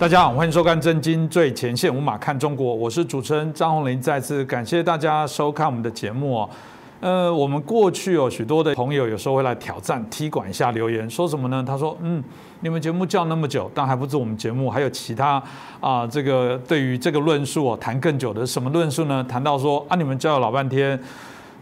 大家好，欢迎收看《真金最前线》，无马看中国，我是主持人张宏林。再次感谢大家收看我们的节目哦。呃，我们过去有许多的朋友有时候会来挑战踢馆下留言，说什么呢？他说：“嗯，你们节目叫那么久，但还不止我们节目，还有其他啊，这个对于这个论述哦，谈更久的什么论述呢？谈到说啊，你们叫了老半天。”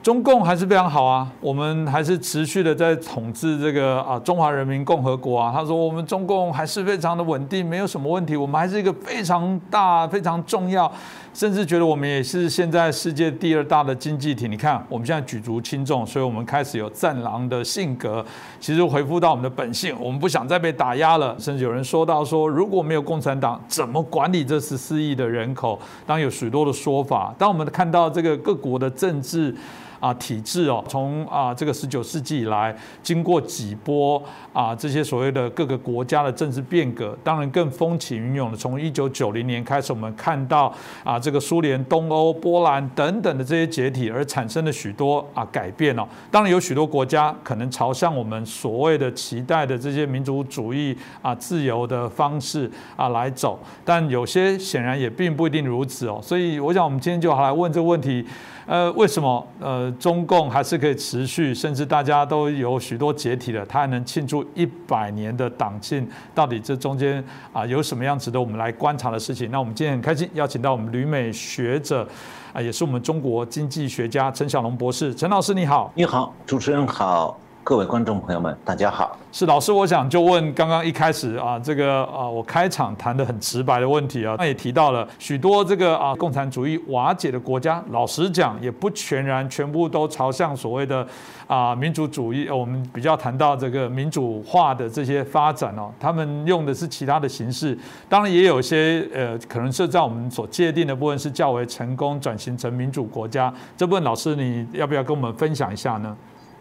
中共还是非常好啊，我们还是持续的在统治这个啊中华人民共和国啊。他说我们中共还是非常的稳定，没有什么问题，我们还是一个非常大、非常重要，甚至觉得我们也是现在世界第二大的经济体。你看我们现在举足轻重，所以我们开始有战狼的性格。其实回复到我们的本性，我们不想再被打压了。甚至有人说到说，如果没有共产党，怎么管理这十四亿的人口？当然有许多的说法。当我们看到这个各国的政治。啊，体制哦，从啊这个十九世纪以来，经过几波啊这些所谓的各个国家的政治变革，当然更风起云涌的。从一九九零年开始，我们看到啊这个苏联、东欧、波兰等等的这些解体，而产生了许多啊改变哦。当然有许多国家可能朝向我们所谓的期待的这些民族主义啊自由的方式啊来走，但有些显然也并不一定如此哦。所以我想，我们今天就好来问这个问题。呃，为什么呃中共还是可以持续，甚至大家都有许多解体了，它还能庆祝一百年的党庆？到底这中间啊有什么样值得我们来观察的事情？那我们今天很开心邀请到我们旅美学者啊，也是我们中国经济学家陈小龙博士，陈老师你好，你好，主持人好。各位观众朋友们，大家好。是老师，我想就问刚刚一开始啊，这个啊，我开场谈的很直白的问题啊，那也提到了许多这个啊，共产主义瓦解的国家，老实讲，也不全然全部都朝向所谓的啊民主主义。我们比较谈到这个民主化的这些发展哦，他们用的是其他的形式。当然，也有一些呃，可能是在我们所界定的部分是较为成功转型成民主国家。这部分老师，你要不要跟我们分享一下呢？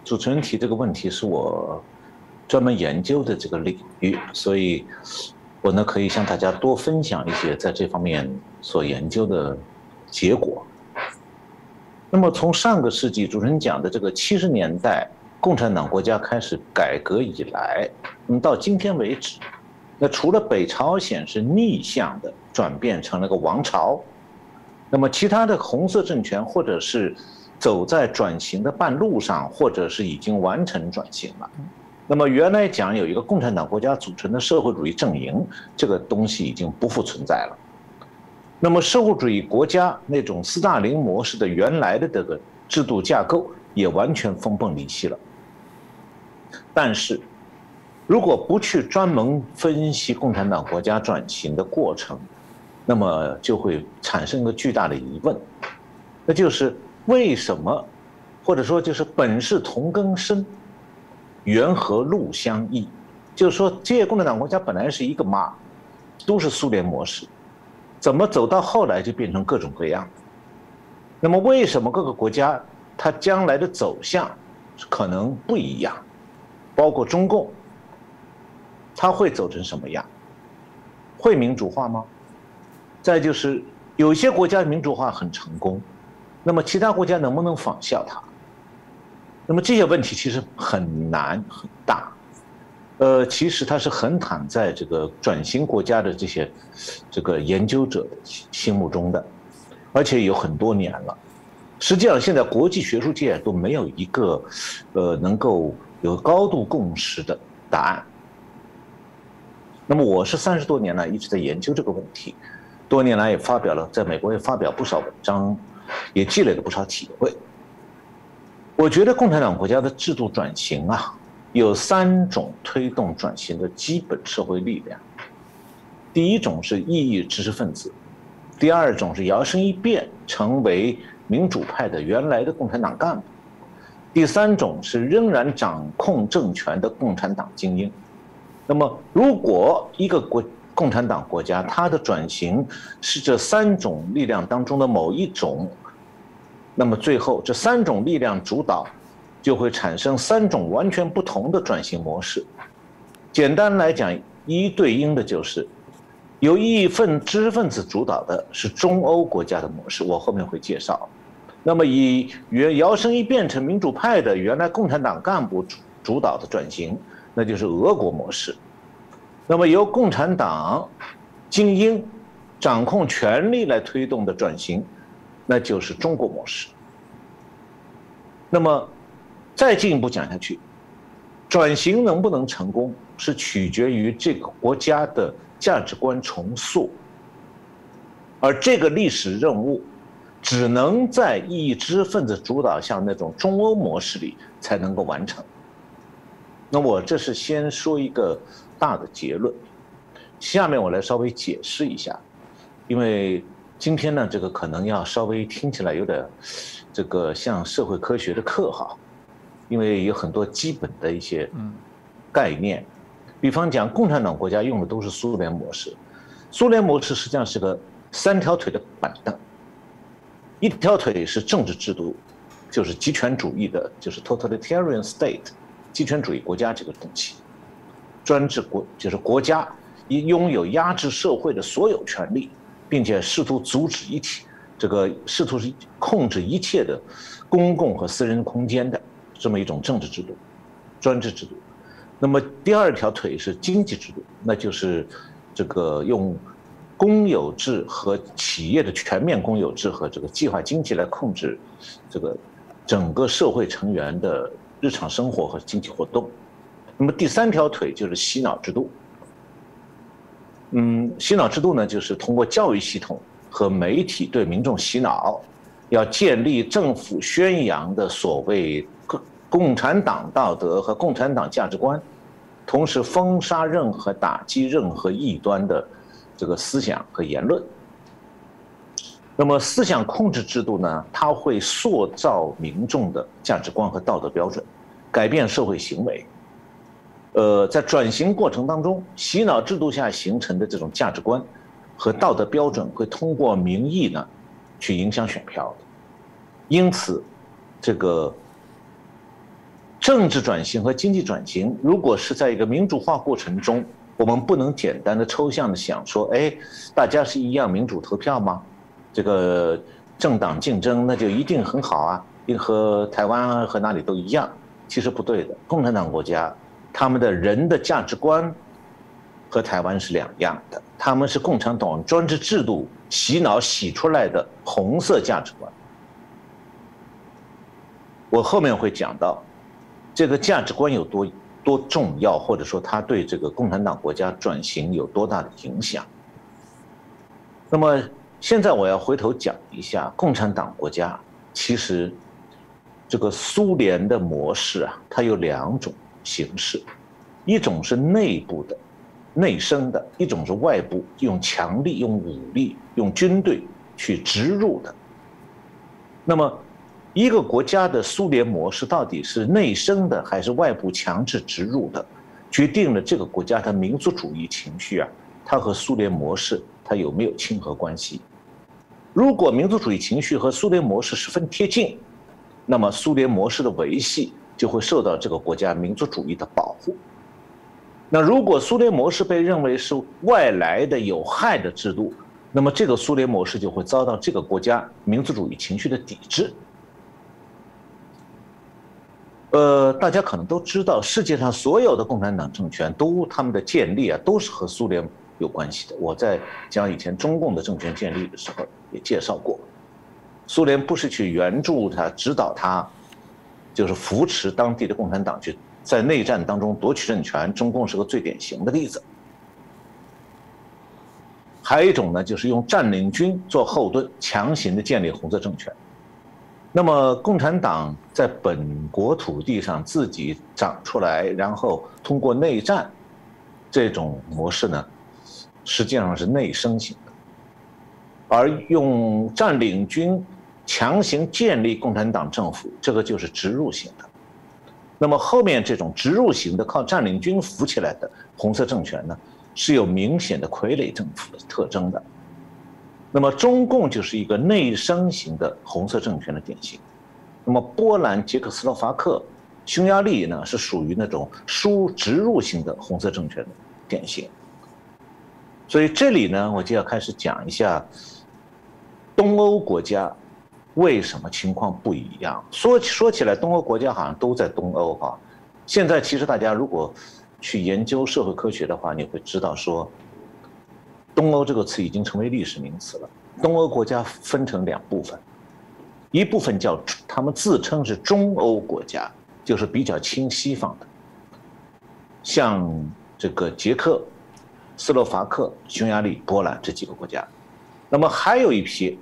主持人提这个问题是我专门研究的这个领域，所以我呢可以向大家多分享一些在这方面所研究的结果。那么从上个世纪主持人讲的这个七十年代共产党国家开始改革以来，那么到今天为止，那除了北朝鲜是逆向的转变成了个王朝，那么其他的红色政权或者是。走在转型的半路上，或者是已经完成转型了。那么原来讲有一个共产党国家组成的社会主义阵营，这个东西已经不复存在了。那么社会主义国家那种斯大林模式的原来的这个制度架构也完全分崩离析了。但是，如果不去专门分析共产党国家转型的过程，那么就会产生一个巨大的疑问，那就是。为什么，或者说就是本是同根生，缘何路相异？就是说，这些共产党国家本来是一个妈，都是苏联模式，怎么走到后来就变成各种各样？那么为什么各个国家它将来的走向可能不一样？包括中共，它会走成什么样？会民主化吗？再就是有些国家民主化很成功。那么其他国家能不能仿效它？那么这些问题其实很难很大，呃，其实它是很躺在这个转型国家的这些这个研究者的心目中的，而且有很多年了。实际上，现在国际学术界都没有一个呃能够有高度共识的答案。那么我是三十多年来一直在研究这个问题，多年来也发表了，在美国也发表不少文章。也积累了不少体会。我觉得共产党国家的制度转型啊，有三种推动转型的基本社会力量。第一种是异议知识分子，第二种是摇身一变成为民主派的原来的共产党干部，第三种是仍然掌控政权的共产党精英。那么，如果一个国共产党国家，它的转型是这三种力量当中的某一种，那么最后这三种力量主导，就会产生三种完全不同的转型模式。简单来讲，一对应的就是由义分知识分子主导的是中欧国家的模式，我后面会介绍。那么以原摇身一变成民主派的原来共产党干部主主导的转型，那就是俄国模式。那么由共产党精英掌控权力来推动的转型，那就是中国模式。那么，再进一步讲下去，转型能不能成功，是取决于这个国家的价值观重塑，而这个历史任务，只能在意知识分子主导下那种中欧模式里才能够完成。那我这是先说一个大的结论，下面我来稍微解释一下，因为今天呢，这个可能要稍微听起来有点，这个像社会科学的课哈，因为有很多基本的一些概念，比方讲共产党国家用的都是苏联模式，苏联模式实际上是个三条腿的板凳，一条腿是政治制度，就是集权主义的，就是 totalitarian state。集权主义国家这个东西，专制国就是国家拥有压制社会的所有权利，并且试图阻止一切这个试图是控制一切的公共和私人空间的这么一种政治制度，专制制度。那么第二条腿是经济制度，那就是这个用公有制和企业的全面公有制和这个计划经济来控制这个整个社会成员的。日常生活和经济活动，那么第三条腿就是洗脑制度。嗯，洗脑制度呢，就是通过教育系统和媒体对民众洗脑，要建立政府宣扬的所谓共共产党道德和共产党价值观，同时封杀任何打击任何异端的这个思想和言论。那么思想控制制度呢？它会塑造民众的价值观和道德标准，改变社会行为。呃，在转型过程当中，洗脑制度下形成的这种价值观和道德标准，会通过民意呢，去影响选票的。因此，这个政治转型和经济转型，如果是在一个民主化过程中，我们不能简单的抽象的想说，哎，大家是一样民主投票吗？这个政党竞争那就一定很好啊，和台湾和哪里都一样，其实不对的。共产党国家，他们的人的价值观和台湾是两样的，他们是共产党专制制度洗脑洗出来的红色价值观。我后面会讲到，这个价值观有多多重要，或者说它对这个共产党国家转型有多大的影响。那么。现在我要回头讲一下共产党国家，其实这个苏联的模式啊，它有两种形式，一种是内部的、内生的，一种是外部用强力、用武力、用军队去植入的。那么，一个国家的苏联模式到底是内生的还是外部强制植入的，决定了这个国家的民族主义情绪啊，它和苏联模式。它有没有亲和关系？如果民族主义情绪和苏联模式十分贴近，那么苏联模式的维系就会受到这个国家民族主义的保护。那如果苏联模式被认为是外来的有害的制度，那么这个苏联模式就会遭到这个国家民族主义情绪的抵制。呃，大家可能都知道，世界上所有的共产党政权都他们的建立啊，都是和苏联。有关系的。我在讲以前中共的政权建立的时候也介绍过，苏联不是去援助他、指导他，就是扶持当地的共产党去在内战当中夺取政权。中共是个最典型的例子。还有一种呢，就是用占领军做后盾，强行的建立红色政权。那么共产党在本国土地上自己长出来，然后通过内战这种模式呢？实际上是内生型的，而用占领军强行建立共产党政府，这个就是植入型的。那么后面这种植入型的靠占领军扶起来的红色政权呢，是有明显的傀儡政府的特征的。那么中共就是一个内生型的红色政权的典型。那么波兰、捷克斯洛伐克、匈牙利呢，是属于那种输植入型的红色政权的典型。所以这里呢，我就要开始讲一下东欧国家为什么情况不一样。说说起来，东欧国家好像都在东欧哈。现在其实大家如果去研究社会科学的话，你会知道说，东欧这个词已经成为历史名词了。东欧国家分成两部分，一部分叫他们自称是中欧国家，就是比较亲西方的，像这个捷克、斯洛伐克、匈牙利、波兰这几个国家。那么还有一批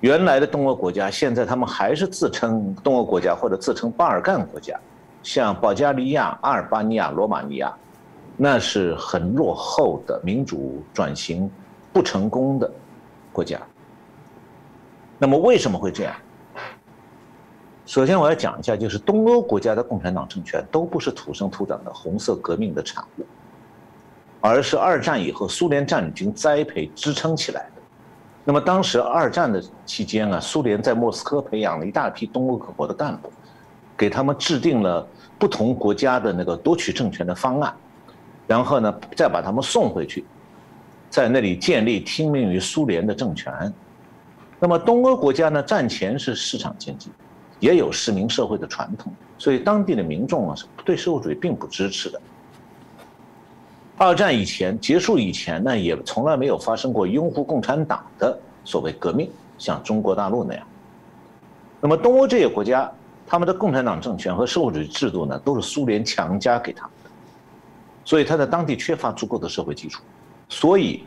原来的东欧国家，现在他们还是自称东欧国家或者自称巴尔干国家，像保加利亚、阿尔巴尼亚、罗马尼亚，那是很落后的民主转型不成功的。国家，那么为什么会这样？首先我要讲一下，就是东欧国家的共产党政权都不是土生土长的红色革命的产物，而是二战以后苏联战军栽培支撑起来的。那么当时二战的期间啊，苏联在莫斯科培养了一大批东欧各国的干部，给他们制定了不同国家的那个夺取政权的方案，然后呢，再把他们送回去。在那里建立听命于苏联的政权，那么东欧国家呢？战前是市场经济，也有市民社会的传统，所以当地的民众啊是对社会主义并不支持的。二战以前结束以前呢，也从来没有发生过拥护共产党的所谓革命，像中国大陆那样。那么东欧这些国家，他们的共产党政权和社会主义制度呢，都是苏联强加给他们的，所以他在当地缺乏足够的社会基础。所以，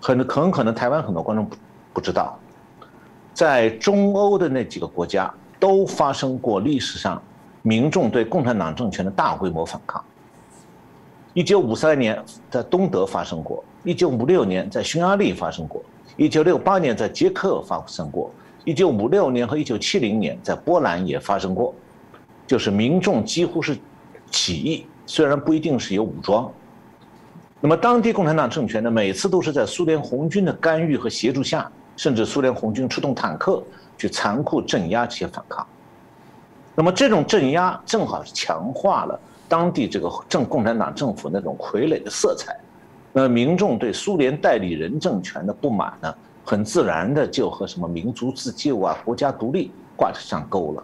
很很可能台湾很多观众不不知道，在中欧的那几个国家都发生过历史上民众对共产党政权的大规模反抗。一九五三年在东德发生过，一九五六年在匈牙利发生过，一九六八年在捷克发生过，一九五六年和一九七零年在波兰也发生过，就是民众几乎是起义，虽然不一定是有武装。那么，当地共产党政权呢，每次都是在苏联红军的干预和协助下，甚至苏联红军出动坦克去残酷镇压这些反抗。那么，这种镇压正好是强化了当地这个政共产党政府那种傀儡的色彩。那民众对苏联代理人政权的不满呢，很自然的就和什么民族自救啊、国家独立挂上钩了。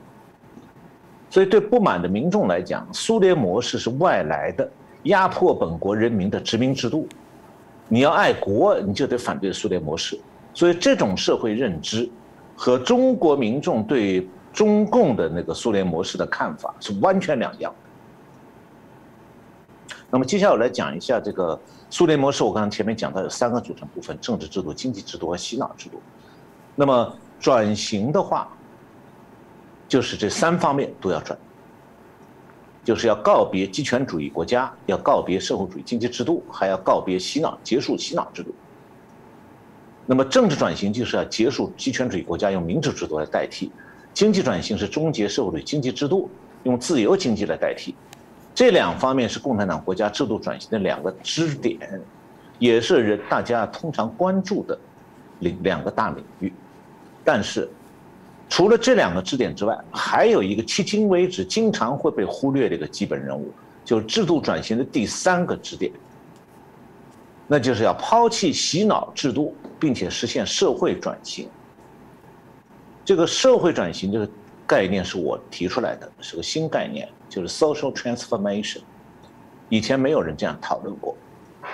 所以，对不满的民众来讲，苏联模式是外来的。压迫本国人民的殖民制度，你要爱国，你就得反对苏联模式。所以这种社会认知和中国民众对中共的那个苏联模式的看法是完全两样。那么接下来我来讲一下这个苏联模式。我刚才前面讲到有三个组成部分：政治制度、经济制度和洗脑制度。那么转型的话，就是这三方面都要转。就是要告别极权主义国家，要告别社会主义经济制度，还要告别洗脑，结束洗脑制度。那么政治转型就是要结束极权主义国家，用民主制度来代替；经济转型是终结社会主义经济制度，用自由经济来代替。这两方面是共产党国家制度转型的两个支点，也是人大家通常关注的领两个大领域。但是。除了这两个支点之外，还有一个迄今为止经常会被忽略的一个基本任务，就是制度转型的第三个支点，那就是要抛弃洗脑制度，并且实现社会转型。这个社会转型这个概念是我提出来的，是个新概念，就是 social transformation，以前没有人这样讨论过。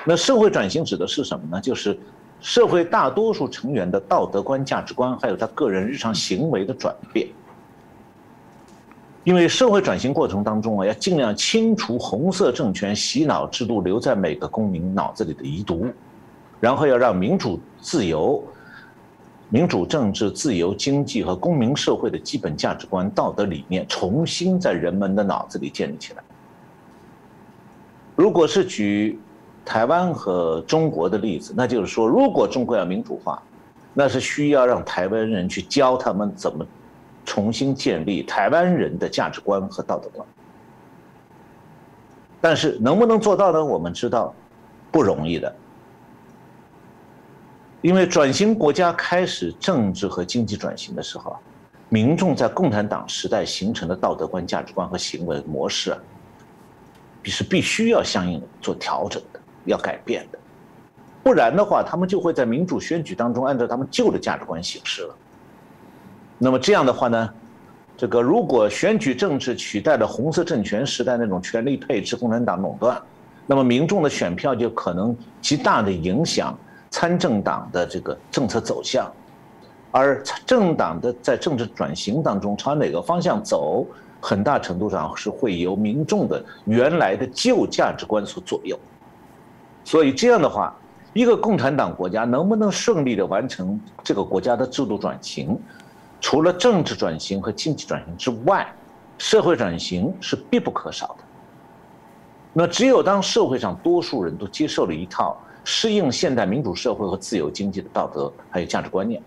那社会转型指的是什么呢？就是。社会大多数成员的道德观、价值观，还有他个人日常行为的转变。因为社会转型过程当中啊，要尽量清除红色政权洗脑制度留在每个公民脑子里的遗毒，然后要让民主、自由、民主政治、自由经济和公民社会的基本价值观、道德理念重新在人们的脑子里建立起来。如果是举。台湾和中国的例子，那就是说，如果中国要民主化，那是需要让台湾人去教他们怎么重新建立台湾人的价值观和道德观。但是能不能做到呢？我们知道不容易的，因为转型国家开始政治和经济转型的时候，民众在共产党时代形成的道德观、价值观和行为模式啊，是必须要相应做调整的。要改变的，不然的话，他们就会在民主选举当中按照他们旧的价值观行事了。那么这样的话呢，这个如果选举政治取代了红色政权时代那种权力配置、共产党垄断，那么民众的选票就可能极大的影响参政党的这个政策走向，而政党的在政治转型当中朝哪个方向走，很大程度上是会由民众的原来的旧价值观所左右。所以这样的话，一个共产党国家能不能顺利的完成这个国家的制度转型，除了政治转型和经济转型之外，社会转型是必不可少的。那只有当社会上多数人都接受了一套适应现代民主社会和自由经济的道德还有价值观念，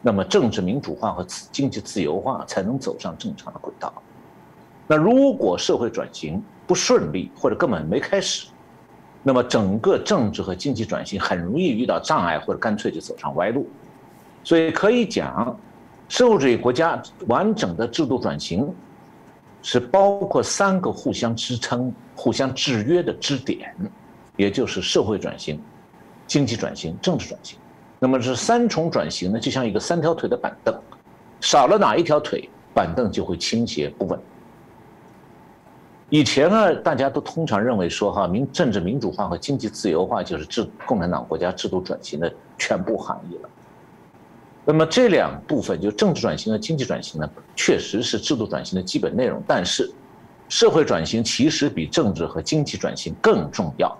那么政治民主化和经济自由化才能走上正常的轨道。那如果社会转型不顺利或者根本没开始，那么整个政治和经济转型很容易遇到障碍或者干脆就走上歪路。所以可以讲，社会主义国家完整的制度转型。是包括三个互相支撑、互相制约的支点，也就是社会转型、经济转型、政治转型。那么这三重转型呢，就像一个三条腿的板凳，少了哪一条腿，板凳就会倾斜不稳。以前呢，大家都通常认为说，哈，民政治民主化和经济自由化就是制共产党国家制度转型的全部含义了。那么这两部分，就政治转型和经济转型呢，确实是制度转型的基本内容。但是，社会转型其实比政治和经济转型更重要。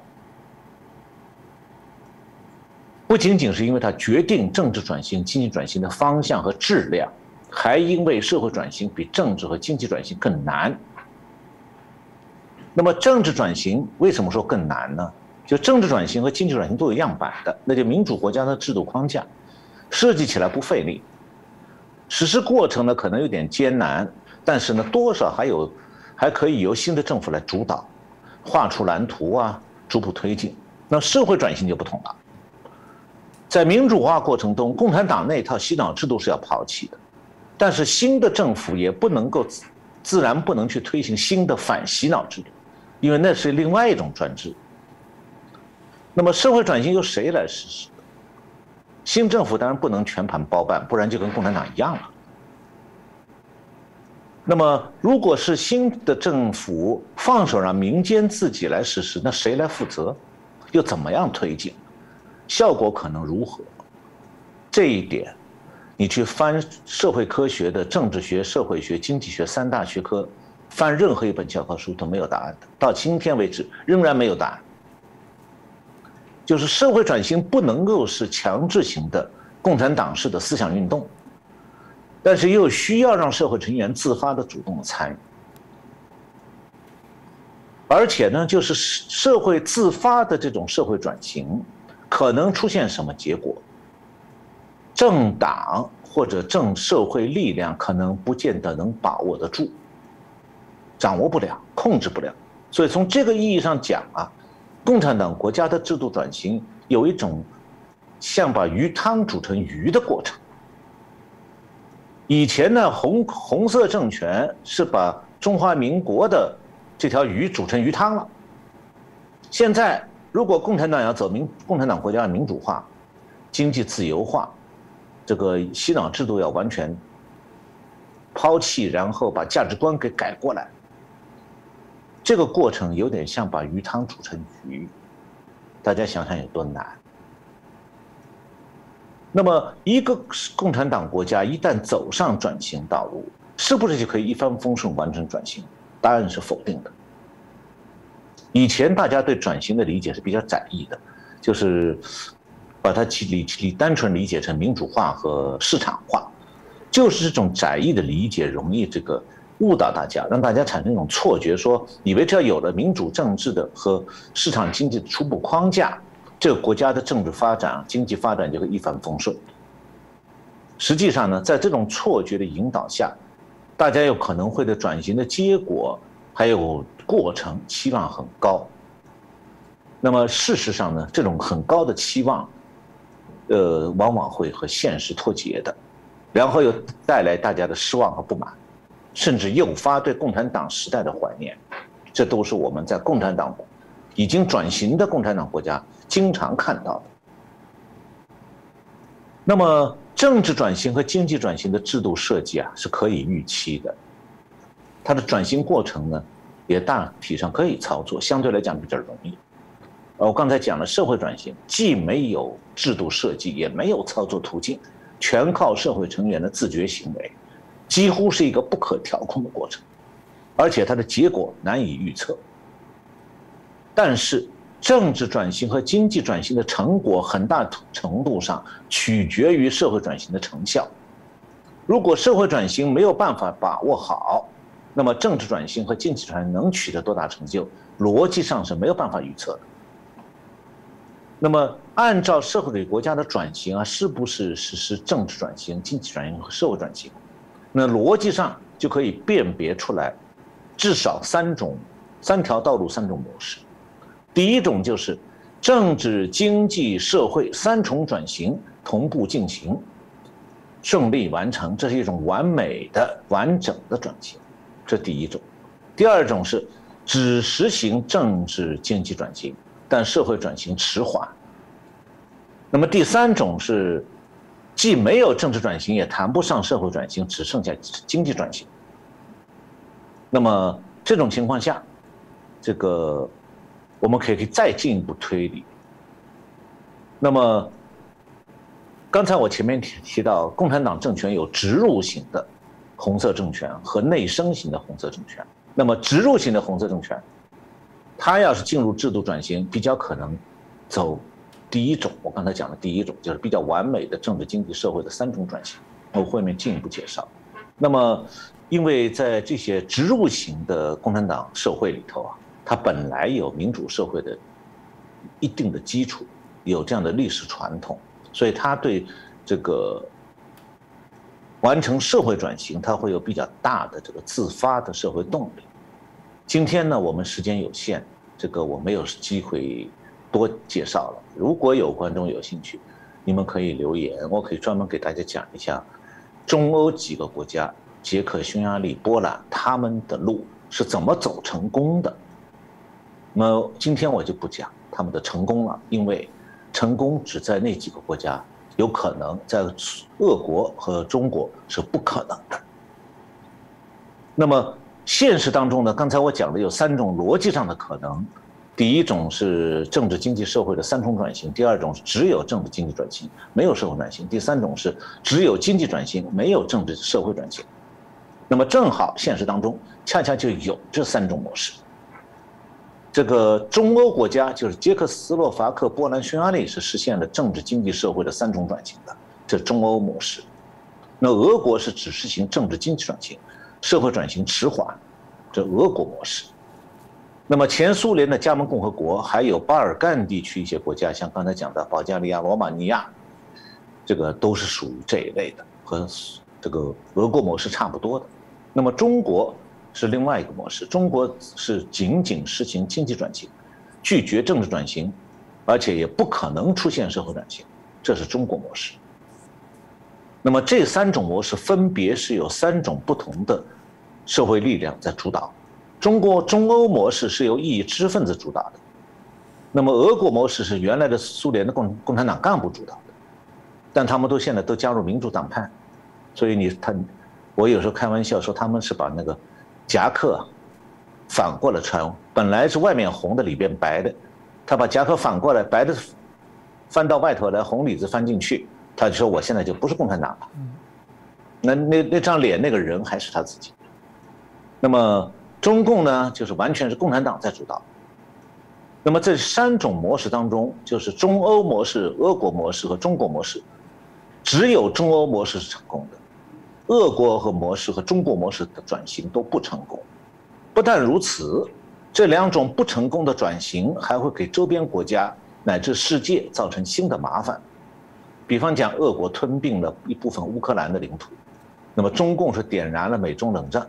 不仅仅是因为它决定政治转型、经济转型的方向和质量，还因为社会转型比政治和经济转型更难。那么，政治转型为什么说更难呢？就政治转型和经济转型都有样板的，那就民主国家的制度框架。设计起来不费力，实施过程呢可能有点艰难，但是呢多少还有，还可以由新的政府来主导，画出蓝图啊，逐步推进。那社会转型就不同了，在民主化过程中，共产党那套洗脑制度是要抛弃的，但是新的政府也不能够自然不能去推行新的反洗脑制度，因为那是另外一种专制。那么社会转型由谁来实施？新政府当然不能全盘包办，不然就跟共产党一样了。那么，如果是新的政府放手让民间自己来实施，那谁来负责？又怎么样推进？效果可能如何？这一点，你去翻社会科学的政治学、社会学、经济学三大学科，翻任何一本教科书都没有答案的。到今天为止，仍然没有答案。就是社会转型不能够是强制型的共产党式的思想运动，但是又需要让社会成员自发的主动的参与，而且呢，就是社会自发的这种社会转型，可能出现什么结果？政党或者政社会力量可能不见得能把握得住，掌握不了，控制不了，所以从这个意义上讲啊。共产党国家的制度转型有一种像把鱼汤煮成鱼的过程。以前呢，红红色政权是把中华民国的这条鱼煮成鱼汤了。现在，如果共产党要走民共产党国家的民主化、经济自由化，这个洗脑制度要完全抛弃，然后把价值观给改过来。这个过程有点像把鱼汤煮成鱼，大家想想有多难。那么，一个共产党国家一旦走上转型道路，是不是就可以一帆风顺完成转型？答案是否定的。以前大家对转型的理解是比较窄义的，就是把它理理单纯理解成民主化和市场化，就是这种窄义的理解容易这个。误导大家，让大家产生一种错觉，说以为只要有了民主政治的和市场经济的初步框架，这个国家的政治发展、经济发展就会一帆风顺。实际上呢，在这种错觉的引导下，大家有可能会对转型的结果还有过程期望很高。那么事实上呢，这种很高的期望，呃，往往会和现实脱节的，然后又带来大家的失望和不满。甚至诱发对共产党时代的怀念，这都是我们在共产党已经转型的共产党国家经常看到的。那么，政治转型和经济转型的制度设计啊，是可以预期的。它的转型过程呢，也大体上可以操作，相对来讲比较容易。呃，我刚才讲了，社会转型既没有制度设计，也没有操作途径，全靠社会成员的自觉行为，几乎是一个不可调控的过程，而且它的结果难以预测。但是，政治转型和经济转型的成果，很大程度上取决于社会转型的成效。如果社会转型没有办法把握好，那么政治转型和经济转型能取得多大成就，逻辑上是没有办法预测的。那么，按照社会主义国家的转型啊，是不是实施政治转型、经济转型和社会转型？那逻辑上就可以辨别出来，至少三种、三条道路、三种模式。第一种就是政治、经济、社会三重转型同步进行，顺利完成，这是一种完美的、完整的转型，这第一种。第二种是只实行政治经济转型。但社会转型迟缓。那么第三种是，既没有政治转型，也谈不上社会转型，只剩下经济转型。那么这种情况下，这个我们可以再进一步推理。那么刚才我前面提提到，共产党政权有植入型的红色政权和内生型的红色政权。那么植入型的红色政权。它要是进入制度转型，比较可能走第一种。我刚才讲的第一种，就是比较完美的政治、经济、社会的三种转型。我后面进一步介绍。那么，因为在这些植入型的共产党社会里头啊，它本来有民主社会的一定的基础，有这样的历史传统，所以它对这个完成社会转型，它会有比较大的这个自发的社会动力。今天呢，我们时间有限，这个我没有机会多介绍了。如果有观众有兴趣，你们可以留言，我可以专门给大家讲一下中欧几个国家——捷克、匈牙利、波兰，他们的路是怎么走成功的。那么今天我就不讲他们的成功了，因为成功只在那几个国家有可能，在俄国和中国是不可能的。那么。现实当中呢，刚才我讲的有三种逻辑上的可能，第一种是政治、经济、社会的三重转型；第二种是只有政治经济转型，没有社会转型；第三种是只有经济转型，没有政治社会转型。那么正好现实当中恰恰就有这三种模式。这个中欧国家就是捷克斯洛伐克、波兰、匈牙利是实现了政治、经济、社会的三重转型的，这中欧模式。那俄国是只实行政治经济转型。社会转型迟缓，这俄国模式。那么前苏联的加盟共和国，还有巴尔干地区一些国家，像刚才讲的保加利亚、罗马尼亚，这个都是属于这一类的，和这个俄国模式差不多的。那么中国是另外一个模式，中国是仅仅实行经济转型，拒绝政治转型，而且也不可能出现社会转型，这是中国模式。那么这三种模式分别是有三种不同的社会力量在主导。中国中欧模式是由异议知识分子主导的，那么俄国模式是原来的苏联的共共产党干部主导的，但他们都现在都加入民主党派，所以你他，我有时候开玩笑说他们是把那个夹克反过来穿，本来是外面红的里边白的，他把夹克反过来，白的翻到外头来，红里子翻进去。他就说：“我现在就不是共产党了。”那那那张脸那个人还是他自己。那么中共呢，就是完全是共产党在主导。那么这三种模式当中，就是中欧模式、俄国模式和中国模式，只有中欧模式是成功的，俄国和模式和中国模式的转型都不成功。不但如此，这两种不成功的转型还会给周边国家乃至世界造成新的麻烦。比方讲，俄国吞并了一部分乌克兰的领土，那么中共是点燃了美中冷战，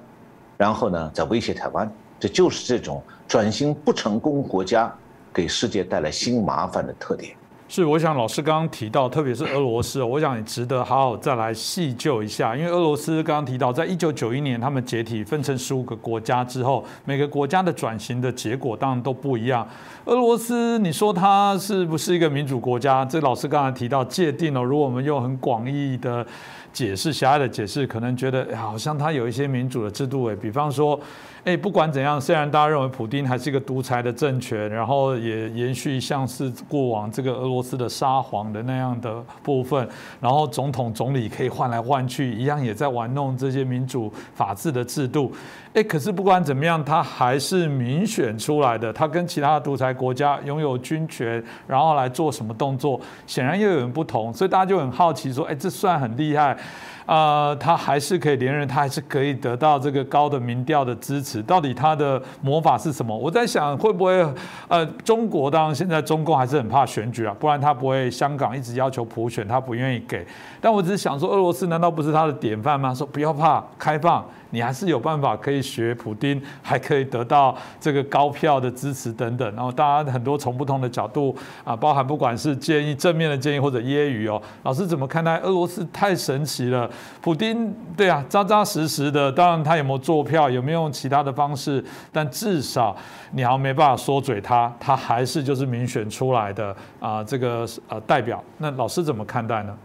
然后呢，在威胁台湾，这就是这种转型不成功国家给世界带来新麻烦的特点。是，我想老师刚刚提到，特别是俄罗斯，我想也值得好好再来细究一下。因为俄罗斯刚刚提到，在一九九一年他们解体分成十五个国家之后，每个国家的转型的结果当然都不一样。俄罗斯，你说它是不是一个民主国家？这老师刚才提到界定了，如果我们用很广义的解释、狭隘的解释，可能觉得好像他有一些民主的制度诶，比方说。诶，不管怎样，虽然大家认为普丁还是一个独裁的政权，然后也延续像是过往这个俄罗斯的沙皇的那样的部分，然后总统、总理可以换来换去，一样也在玩弄这些民主法治的制度。哎，可是不管怎么样，他还是民选出来的，他跟其他的独裁国家拥有军权，然后来做什么动作，显然又有人不同，所以大家就很好奇说，哎，这算很厉害。啊，他还是可以连任，他还是可以得到这个高的民调的支持。到底他的魔法是什么？我在想，会不会呃，中国当然现在中共还是很怕选举啊，不然他不会香港一直要求普选，他不愿意给。但我只是想说，俄罗斯难道不是他的典范吗？说不要怕，开放。你还是有办法可以学普丁，还可以得到这个高票的支持等等。然后大家很多从不同的角度啊，包含不管是建议正面的建议或者揶揄哦，老师怎么看待俄罗斯太神奇了？普丁对啊，扎扎实实的。当然他有没有做票，有没有用其他的方式，但至少你好像没办法说嘴他，他还是就是民选出来的啊，这个呃代表。那老师怎么看待呢？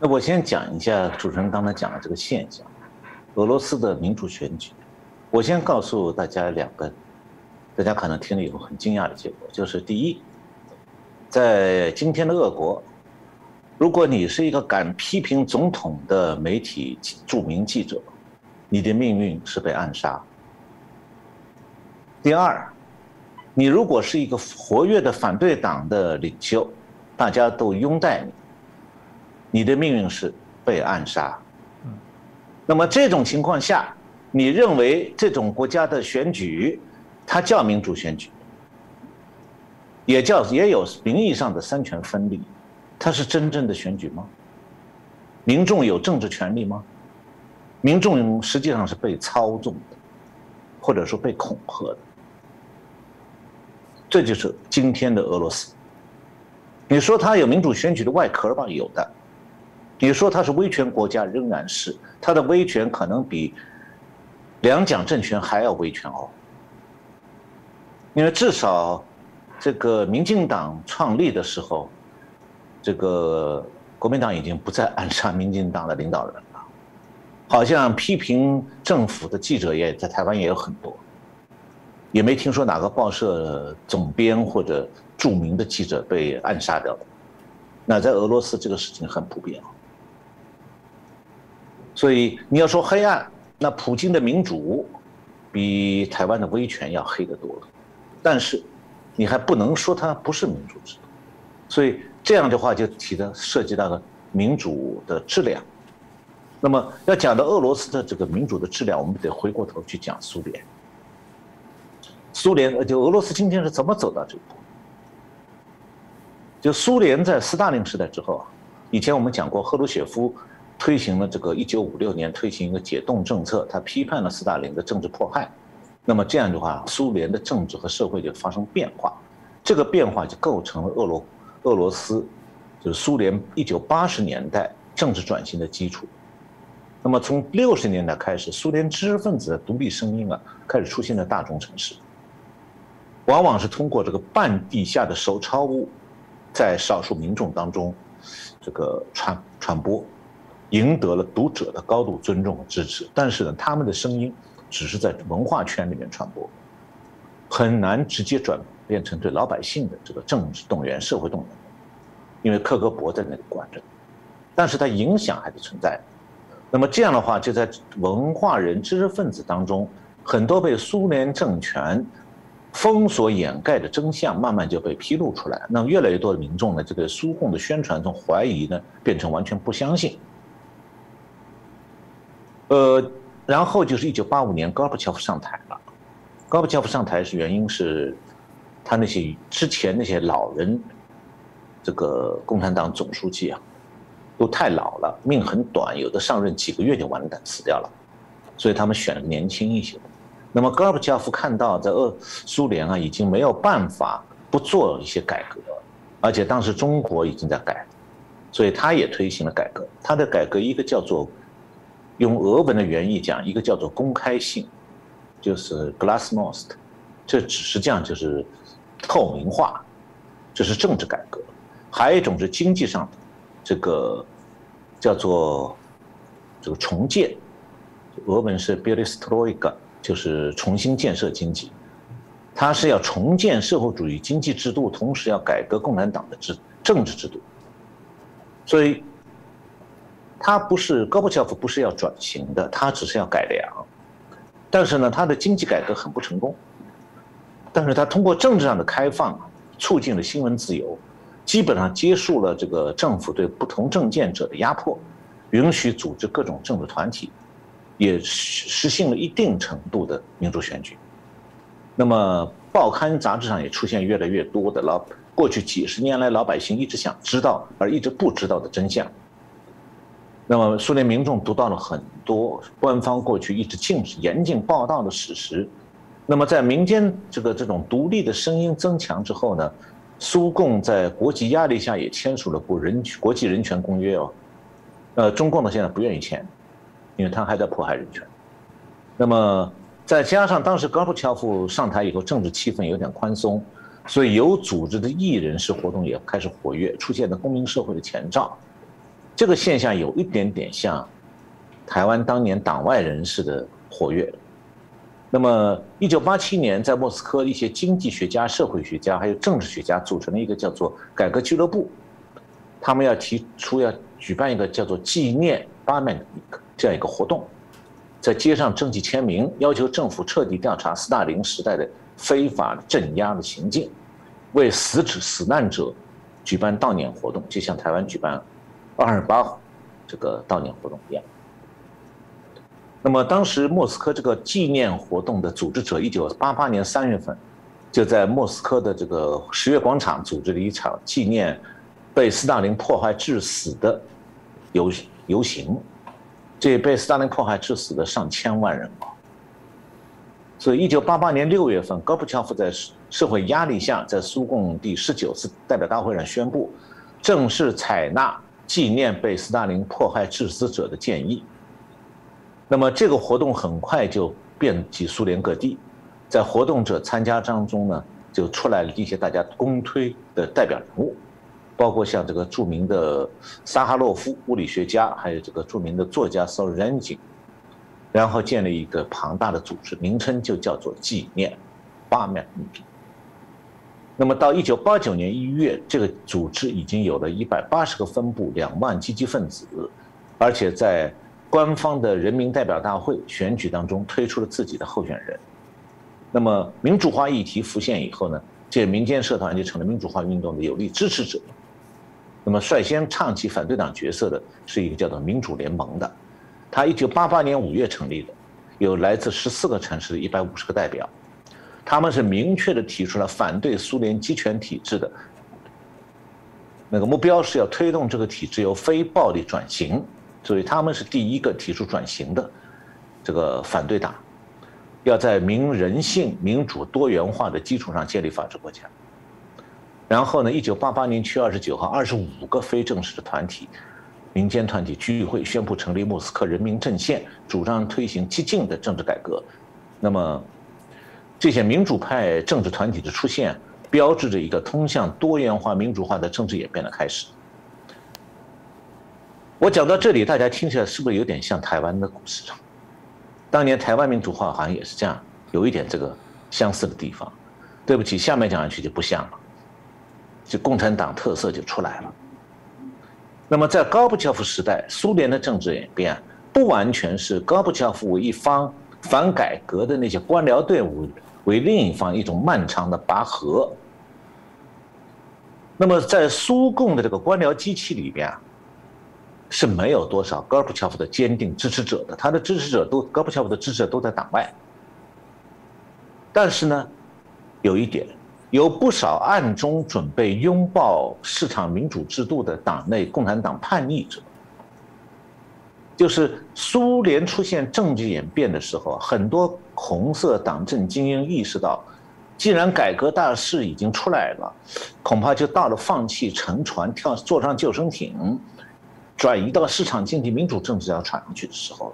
那我先讲一下主持人刚才讲的这个现象。俄罗斯的民主选举，我先告诉大家两个，大家可能听了以后很惊讶的结果，就是第一，在今天的俄国，如果你是一个敢批评总统的媒体著名记者，你的命运是被暗杀。第二，你如果是一个活跃的反对党的领袖，大家都拥戴你，你的命运是被暗杀。那么这种情况下，你认为这种国家的选举，它叫民主选举，也叫也有名义上的三权分立，它是真正的选举吗？民众有政治权利吗？民众实际上是被操纵的，或者说被恐吓的。这就是今天的俄罗斯。你说它有民主选举的外壳吧？有的。你说它是威权国家，仍然是它的威权可能比两蒋政权还要威权哦。因为至少这个民进党创立的时候，这个国民党已经不再暗杀民进党的领导人了，好像批评政府的记者也在台湾也有很多，也没听说哪个报社总编或者著名的记者被暗杀掉的。那在俄罗斯这个事情很普遍啊。所以你要说黑暗，那普京的民主比台湾的威权要黑得多了。但是你还不能说它不是民主制度。所以这样的话就提的涉及到了民主的质量。那么要讲到俄罗斯的这个民主的质量，我们得回过头去讲苏联。苏联就俄罗斯今天是怎么走到这一步？就苏联在斯大林时代之后啊，以前我们讲过赫鲁雪夫。推行了这个一九五六年推行一个解冻政策，他批判了斯大林的政治迫害，那么这样的话，苏联的政治和社会就发生变化，这个变化就构成了俄罗俄罗斯，就是苏联一九八十年代政治转型的基础。那么从六十年代开始，苏联知识分子的独立声音啊开始出现在大中城市，往往是通过这个半地下的手抄物，在少数民众当中这个传传播。赢得了读者的高度尊重和支持，但是呢，他们的声音只是在文化圈里面传播，很难直接转变成对老百姓的这个政治动员、社会动员，因为克格勃在那里管着，但是它影响还是存在的。那么这样的话，就在文化人、知识分子当中，很多被苏联政权封锁掩盖的真相，慢慢就被披露出来。那么越来越多的民众呢，这个苏共的宣传从怀疑呢，变成完全不相信。呃，然后就是一九八五年，高尔巴乔夫上台了。高尔巴乔夫上台是原因是，他那些之前那些老人，这个共产党总书记啊，都太老了，命很短，有的上任几个月就完蛋死掉了，所以他们选了年轻一些的。那么高尔巴乔夫看到在俄苏联啊已经没有办法不做一些改革，而且当时中国已经在改，所以他也推行了改革。他的改革一个叫做用俄文的原意讲，一个叫做公开性，就是 glasnost，这只实际上就是透明化，这是政治改革。还有一种是经济上的，这个叫做这个重建，俄文是 b i l i s t r o i k a 就是重新建设经济。它是要重建社会主义经济制度，同时要改革共产党的制政治制度。所以，他不是高布乔夫，不是要转型的，他只是要改良。但是呢，他的经济改革很不成功。但是他通过政治上的开放，促进了新闻自由。基本上结束了这个政府对不同政见者的压迫，允许组织各种政治团体，也实实行了一定程度的民主选举。那么报刊杂志上也出现越来越多的老过去几十年来老百姓一直想知道而一直不知道的真相。那么苏联民众读到了很多官方过去一直禁止严禁报道的史实。那么在民间这个这种独立的声音增强之后呢？苏共在国际压力下也签署了国人国际人权公约哦，呃，中共呢现在不愿意签，因为他还在迫害人权。那么再加上当时戈尔巴乔夫上台以后，政治气氛有点宽松，所以有组织的异人士活动也开始活跃，出现了公民社会的前兆。这个现象有一点点像台湾当年党外人士的活跃。那么，一九八七年，在莫斯科，一些经济学家、社会学家还有政治学家组成了一个叫做“改革俱乐部”，他们要提出要举办一个叫做“纪念巴曼这样一个活动，在街上征集签名，要求政府彻底调查斯大林时代的非法镇压的行径，为死者、死难者举办悼念活动，就像台湾举办二十八这个悼念活动一样。那么，当时莫斯科这个纪念活动的组织者，一九八八年三月份，就在莫斯科的这个十月广场组织了一场纪念被斯大林迫害致死的游游行，这被斯大林迫害致死的上千万人啊！所以，一九八八年六月份，戈布乔夫在社会压力下，在苏共第十九次代表大会上宣布，正式采纳纪念被斯大林迫害致死者的建议。那么这个活动很快就遍及苏联各地，在活动者参加当中呢，就出来了一些大家公推的代表人物，包括像这个著名的萨哈洛夫物理学家，还有这个著名的作家索尔仁金，然后建立一个庞大的组织，名称就叫做纪念八面。那么到一九八九年一月，这个组织已经有了一百八十个分部，两万积极分子，而且在。官方的人民代表大会选举当中推出了自己的候选人，那么民主化议题浮现以后呢，这民间社团就成了民主化运动的有力支持者。那么率先唱起反对党角色的是一个叫做民主联盟的，他一九八八年五月成立的，有来自十四个城市的一百五十个代表，他们是明确的提出了反对苏联集权体制的那个目标，是要推动这个体制由非暴力转型。所以他们是第一个提出转型的这个反对党，要在民人性、民主、多元化的基础上建立法治国家。然后呢，一九八八年七月二十九号，二十五个非正式的团体、民间团体聚会，宣布成立莫斯科人民阵线，主张推行激进的政治改革。那么，这些民主派政治团体的出现，标志着一个通向多元化、民主化的政治演变的开始。我讲到这里，大家听起来是不是有点像台湾的故事？当年台湾民主化好像也是这样，有一点这个相似的地方。对不起，下面讲下去就不像了，就共产党特色就出来了。那么在高布乔夫时代，苏联的政治演变不完全是高布乔夫为一方反改革的那些官僚队伍为另一方一种漫长的拔河。那么在苏共的这个官僚机器里边啊。是没有多少戈尔巴乔夫的坚定支持者的，他的支持者都戈尔巴乔夫的支持者都在党外。但是呢，有一点，有不少暗中准备拥抱市场民主制度的党内共产党叛逆者。就是苏联出现政治演变的时候，很多红色党政精英意识到，既然改革大势已经出来了，恐怕就到了放弃乘船、跳坐上救生艇，转移到市场经济、民主政治要闯上去的时候了。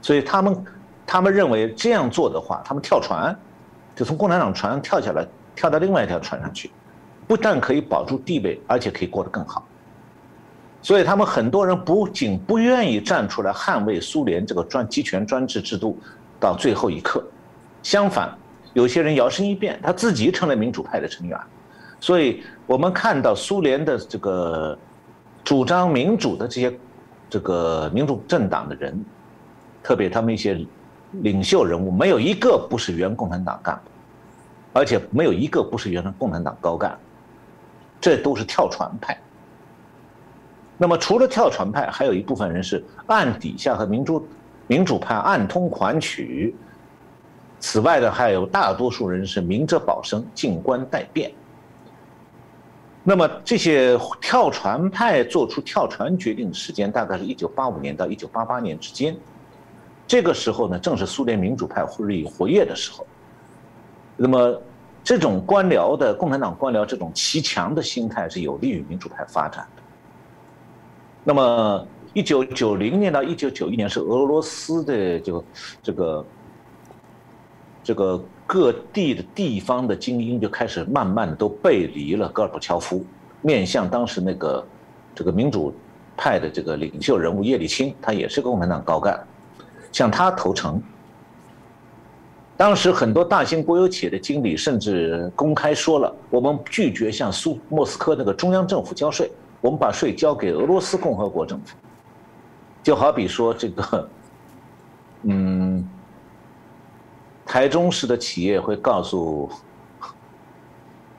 所以他们，他们认为这样做的话，他们跳船，就从共产党船上跳下来，跳到另外一条船上去，不但可以保住地位，而且可以过得更好。所以他们很多人不仅不愿意站出来捍卫苏联这个专集权专制制度到最后一刻，相反，有些人摇身一变，他自己成了民主派的成员。所以我们看到苏联的这个主张民主的这些这个民主政党的人。特别他们一些领袖人物，没有一个不是原共产党干部，而且没有一个不是原共产党高干，这都是跳船派。那么除了跳船派，还有一部分人是暗底下和民主民主派暗通款曲。此外呢，还有大多数人是明哲保身、静观待变。那么这些跳船派做出跳船决定的时间，大概是一九八五年到一九八八年之间。这个时候呢，正是苏联民主派日益活跃的时候。那么，这种官僚的共产党官僚这种骑墙的心态是有利于民主派发展的。那么，一九九零年到一九九一年是俄罗斯的就这个这个各地的地方的精英就开始慢慢的都背离了戈尔巴乔夫，面向当时那个这个民主派的这个领袖人物叶利钦，他也是共产党高干。向他投诚。当时很多大型国有企业的经理甚至公开说了：“我们拒绝向苏莫斯科那个中央政府交税，我们把税交给俄罗斯共和国政府。”就好比说这个，嗯，台中市的企业会告诉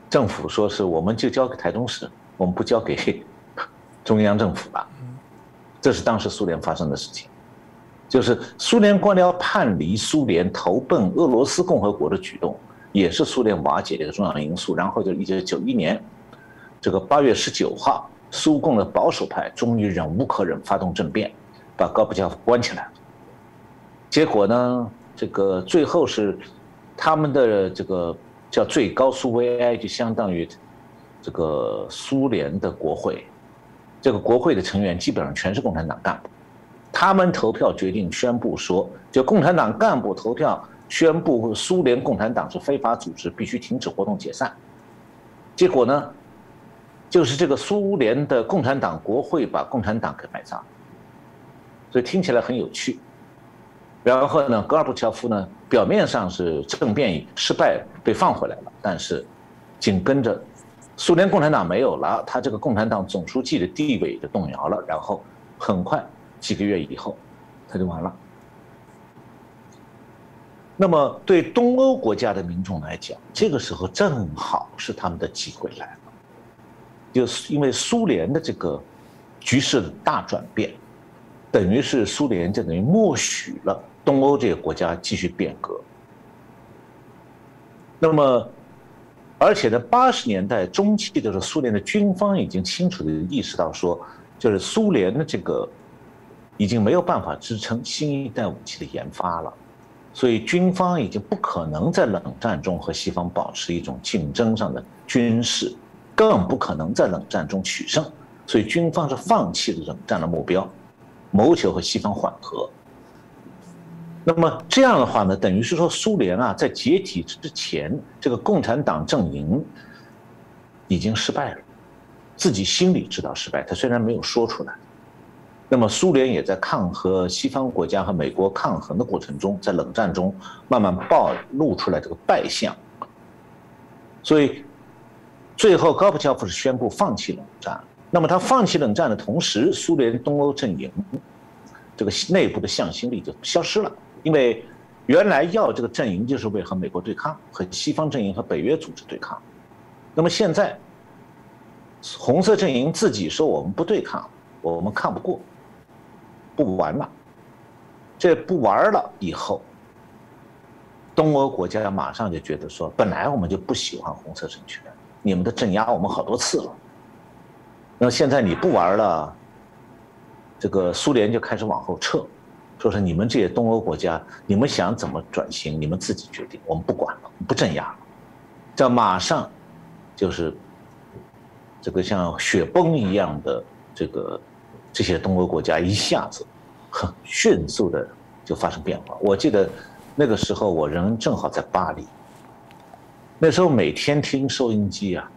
政府说：“是我们就交给台中市，我们不交给 中央政府了。”这是当时苏联发生的事情。就是苏联官僚叛离苏联投奔俄罗斯共和国的举动，也是苏联瓦解的一个重要因素。然后就一九九一年，这个八月十九号，苏共的保守派终于忍无可忍，发动政变，把高普乔夫关起来。结果呢，这个最后是他们的这个叫最高苏维埃，就相当于这个苏联的国会，这个国会的成员基本上全是共产党干部。他们投票决定宣布说，就共产党干部投票宣布苏联共产党是非法组织，必须停止活动、解散。结果呢，就是这个苏联的共产党国会把共产党给埋葬，所以听起来很有趣。然后呢，戈尔巴乔夫呢，表面上是政变失败被放回来了，但是紧跟着苏联共产党没有了，他这个共产党总书记的地位就动摇了，然后很快。几个月以后，他就完了。那么，对东欧国家的民众来讲，这个时候正好是他们的机会来了，就是因为苏联的这个局势的大转变，等于是苏联就等于默许了东欧这个国家继续变革。那么，而且在八十年代中期的时候，苏联的军方已经清楚的意识到说，就是苏联的这个。已经没有办法支撑新一代武器的研发了，所以军方已经不可能在冷战中和西方保持一种竞争上的军事，更不可能在冷战中取胜，所以军方是放弃了冷战的目标，谋求和西方缓和。那么这样的话呢，等于是说苏联啊，在解体之前，这个共产党阵营已经失败了，自己心里知道失败，他虽然没有说出来。那么，苏联也在抗和西方国家和美国抗衡的过程中，在冷战中慢慢暴露出来这个败相。所以，最后高普乔夫是宣布放弃冷战。那么，他放弃冷战的同时，苏联东欧阵营这个内部的向心力就消失了，因为原来要这个阵营就是为和美国对抗，和西方阵营和北约组织对抗。那么现在，红色阵营自己说我们不对抗，我们抗不过。不玩了，这不玩了以后，东欧国家马上就觉得说，本来我们就不喜欢红色政权，你们的镇压我们好多次了，那现在你不玩了，这个苏联就开始往后撤，说是你们这些东欧国家，你们想怎么转型，你们自己决定，我们不管了，不镇压了。这马上就是这个像雪崩一样的这个这些东欧国家一下子很迅速的就发生变化。我记得那个时候我人正好在巴黎，那时候每天听收音机啊，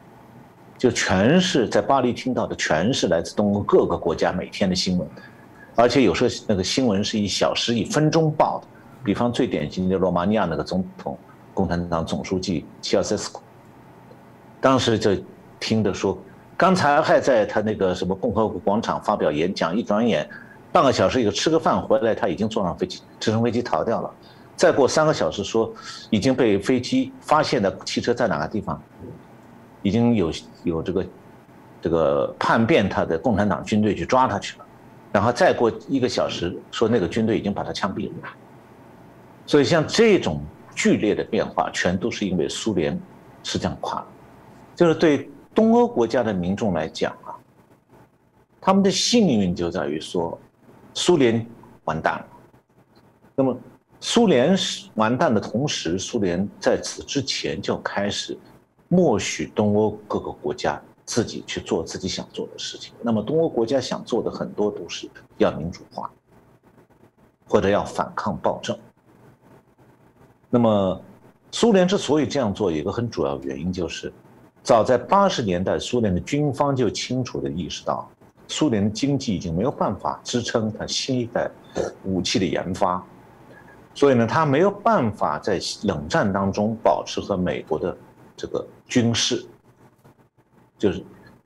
就全是在巴黎听到的全是来自东欧各个国家每天的新闻，而且有时候那个新闻是一小时一分钟报的，比方最典型的罗马尼亚那个总统。共产党总书记齐奥塞斯库，当时就听的说，刚才还在他那个什么共和国广场发表演讲，一转眼半个小时以后吃个饭回来，他已经坐上飞机，直升飞机逃掉了。再过三个小时，说已经被飞机发现的汽车在哪个地方，已经有有这个这个叛变他的共产党军队去抓他去了。然后再过一个小时，说那个军队已经把他枪毙了。所以像这种。剧烈的变化全都是因为苏联实际上垮了，就是对东欧国家的民众来讲啊，他们的幸运就在于说，苏联完蛋了。那么苏联完蛋的同时，苏联在此之前就开始默许东欧各个国家自己去做自己想做的事情。那么东欧国家想做的很多都是要民主化，或者要反抗暴政。那么，苏联之所以这样做，有一个很主要原因就是，早在八十年代，苏联的军方就清楚地意识到，苏联的经济已经没有办法支撑它新一代武器的研发，所以呢，它没有办法在冷战当中保持和美国的这个军事，就是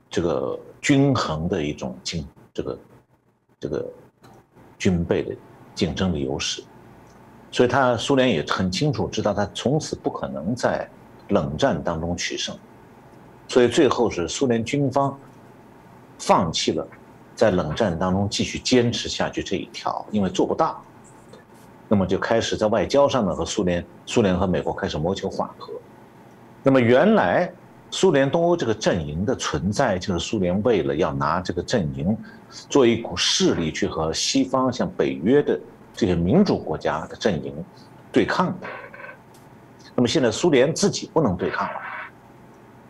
这个均衡的一种竞这个这个军备的竞争的优势。所以，他苏联也很清楚知道，他从此不可能在冷战当中取胜，所以最后是苏联军方放弃了在冷战当中继续坚持下去这一条，因为做不到。那么就开始在外交上呢和苏联、苏联和美国开始谋求缓和。那么原来苏联东欧这个阵营的存在，就是苏联为了要拿这个阵营做一股势力去和西方像北约的。这些民主国家的阵营对抗的，那么现在苏联自己不能对抗了，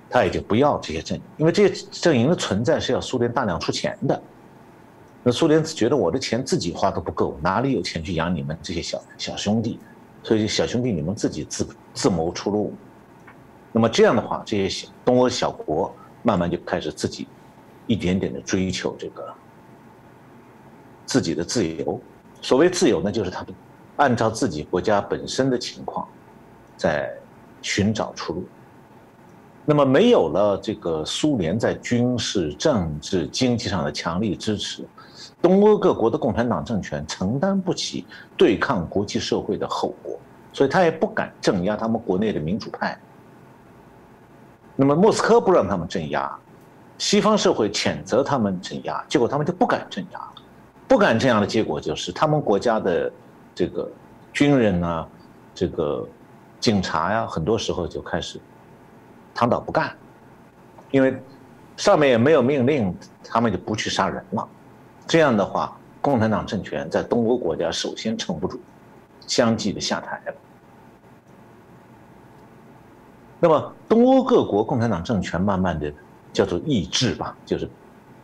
他也就不要这些阵营，因为这些阵营的存在是要苏联大量出钱的。那苏联觉得我的钱自己花都不够，哪里有钱去养你们这些小小兄弟？所以小兄弟你们自己自自谋出路。那么这样的话，这些小东欧小国慢慢就开始自己一点点的追求这个自己的自由。所谓自由呢，就是他们按照自己国家本身的情况，在寻找出路。那么没有了这个苏联在军事、政治、经济上的强力支持，东欧各国的共产党政权承担不起对抗国际社会的后果，所以他也不敢镇压他们国内的民主派。那么莫斯科不让他们镇压，西方社会谴责他们镇压，结果他们就不敢镇压。不敢这样的结果就是，他们国家的这个军人呢，这个警察呀，很多时候就开始躺倒不干，因为上面也没有命令，他们就不去杀人了。这样的话，共产党政权在东欧国家首先撑不住，相继的下台了。那么，东欧各国共产党政权慢慢的叫做抑制吧，就是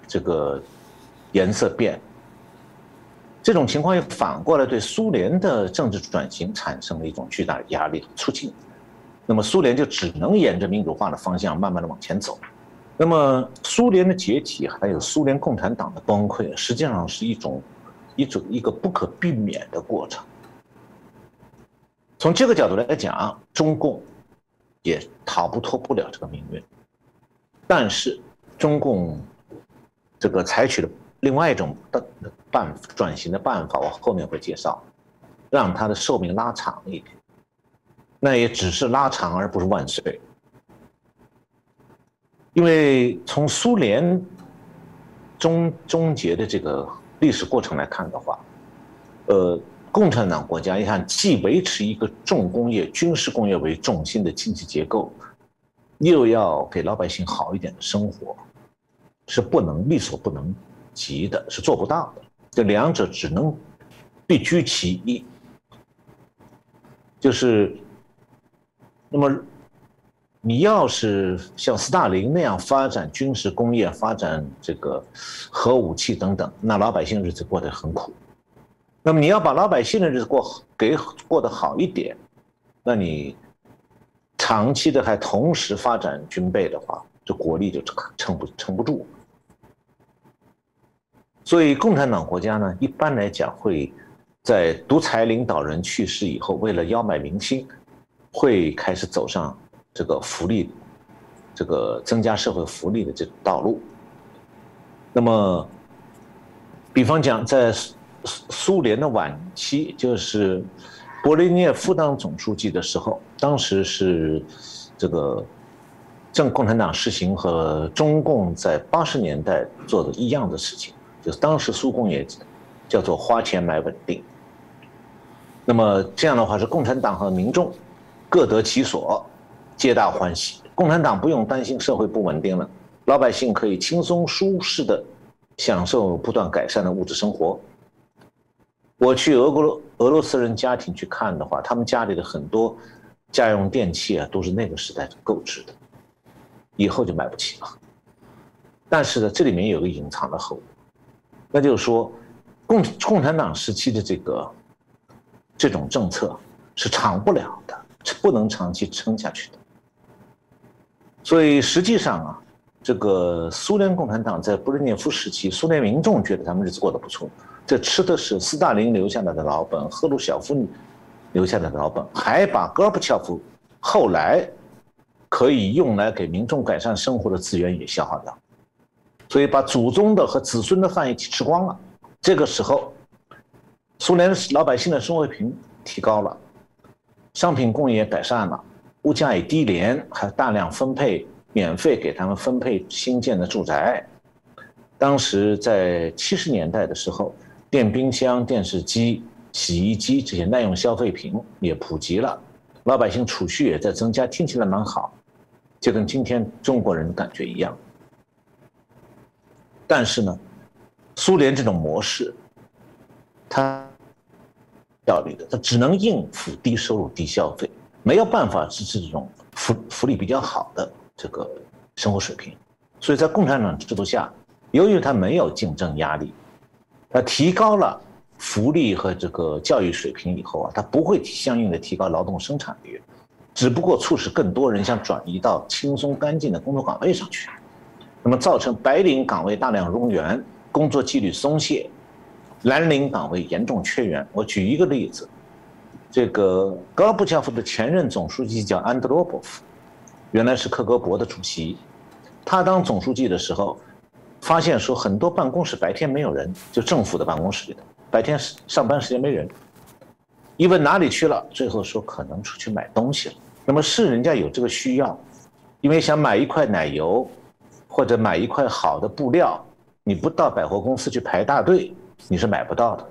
这个颜色变。这种情况又反过来对苏联的政治转型产生了一种巨大的压力和促进，那么苏联就只能沿着民主化的方向慢慢的往前走。那么苏联的解体还有苏联共产党的崩溃，实际上是一种一种一个不可避免的过程。从这个角度来讲，中共也逃不脱不了这个命运，但是中共这个采取的。另外一种的办转型的办法，我后面会介绍，让它的寿命拉长一点。那也只是拉长，而不是万岁。因为从苏联终终结的这个历史过程来看的话，呃，共产党国家你看，既维持一个重工业、军事工业为重心的经济结构，又要给老百姓好一点的生活，是不能力所不能。及的是做不到的，这两者只能必居其一。就是，那么你要是像斯大林那样发展军事工业、发展这个核武器等等，那老百姓日子过得很苦。那么你要把老百姓的日子过给过得好一点，那你长期的还同时发展军备的话，这国力就撑不撑不住。所以共产党国家呢，一般来讲会在独裁领导人去世以后，为了邀买民心，会开始走上这个福利、这个增加社会福利的这种道路。那么，比方讲在。苏苏联的晚期，就是勃列涅夫当总书记的时候，当时是这个正共产党实行和中共在八十年代做的一样的事情，就是当时苏共也叫做花钱买稳定。那么这样的话，是共产党和民众各得其所，皆大欢喜。共产党不用担心社会不稳定了，老百姓可以轻松舒适的享受不断改善的物质生活。我去俄国俄罗斯人家庭去看的话，他们家里的很多家用电器啊，都是那个时代购置的，以后就买不起了。但是呢，这里面有个隐藏的后果，那就是说，共共产党时期的这个这种政策是长不了的，是不能长期撑下去的。所以实际上啊，这个苏联共产党在布列涅夫时期，苏联民众觉得他们日子过得不错。这吃的是斯大林留下来的老本，赫鲁晓夫留下来的老本，还把戈尔巴乔夫后来可以用来给民众改善生活的资源也消耗掉，所以把祖宗的和子孙的饭一起吃光了。这个时候，苏联老百姓的生活水平提高了，商品供应也改善了，物价也低廉，还大量分配免费给他们分配新建的住宅。当时在七十年代的时候。电冰箱、电视机、洗衣机这些耐用消费品也普及了，老百姓储蓄也在增加，听起来蛮好，就跟今天中国人的感觉一样。但是呢，苏联这种模式，它效率的，它只能应付低收入、低消费，没有办法支持这种福福利比较好的这个生活水平。所以在共产党制度下，由于它没有竞争压力。它提高了福利和这个教育水平以后啊，它不会相应的提高劳动生产率，只不过促使更多人想转移到轻松干净的工作岗位上去，那么造成白领岗位大量冗员，工作纪律松懈，蓝领岗位严重缺员。我举一个例子，这个戈尔布乔夫的前任总书记叫安德罗波夫，原来是克格勃的主席，他当总书记的时候。发现说很多办公室白天没有人，就政府的办公室里头，白天上班时间没人。一问哪里去了，最后说可能出去买东西了。那么是人家有这个需要，因为想买一块奶油，或者买一块好的布料，你不到百货公司去排大队，你是买不到的。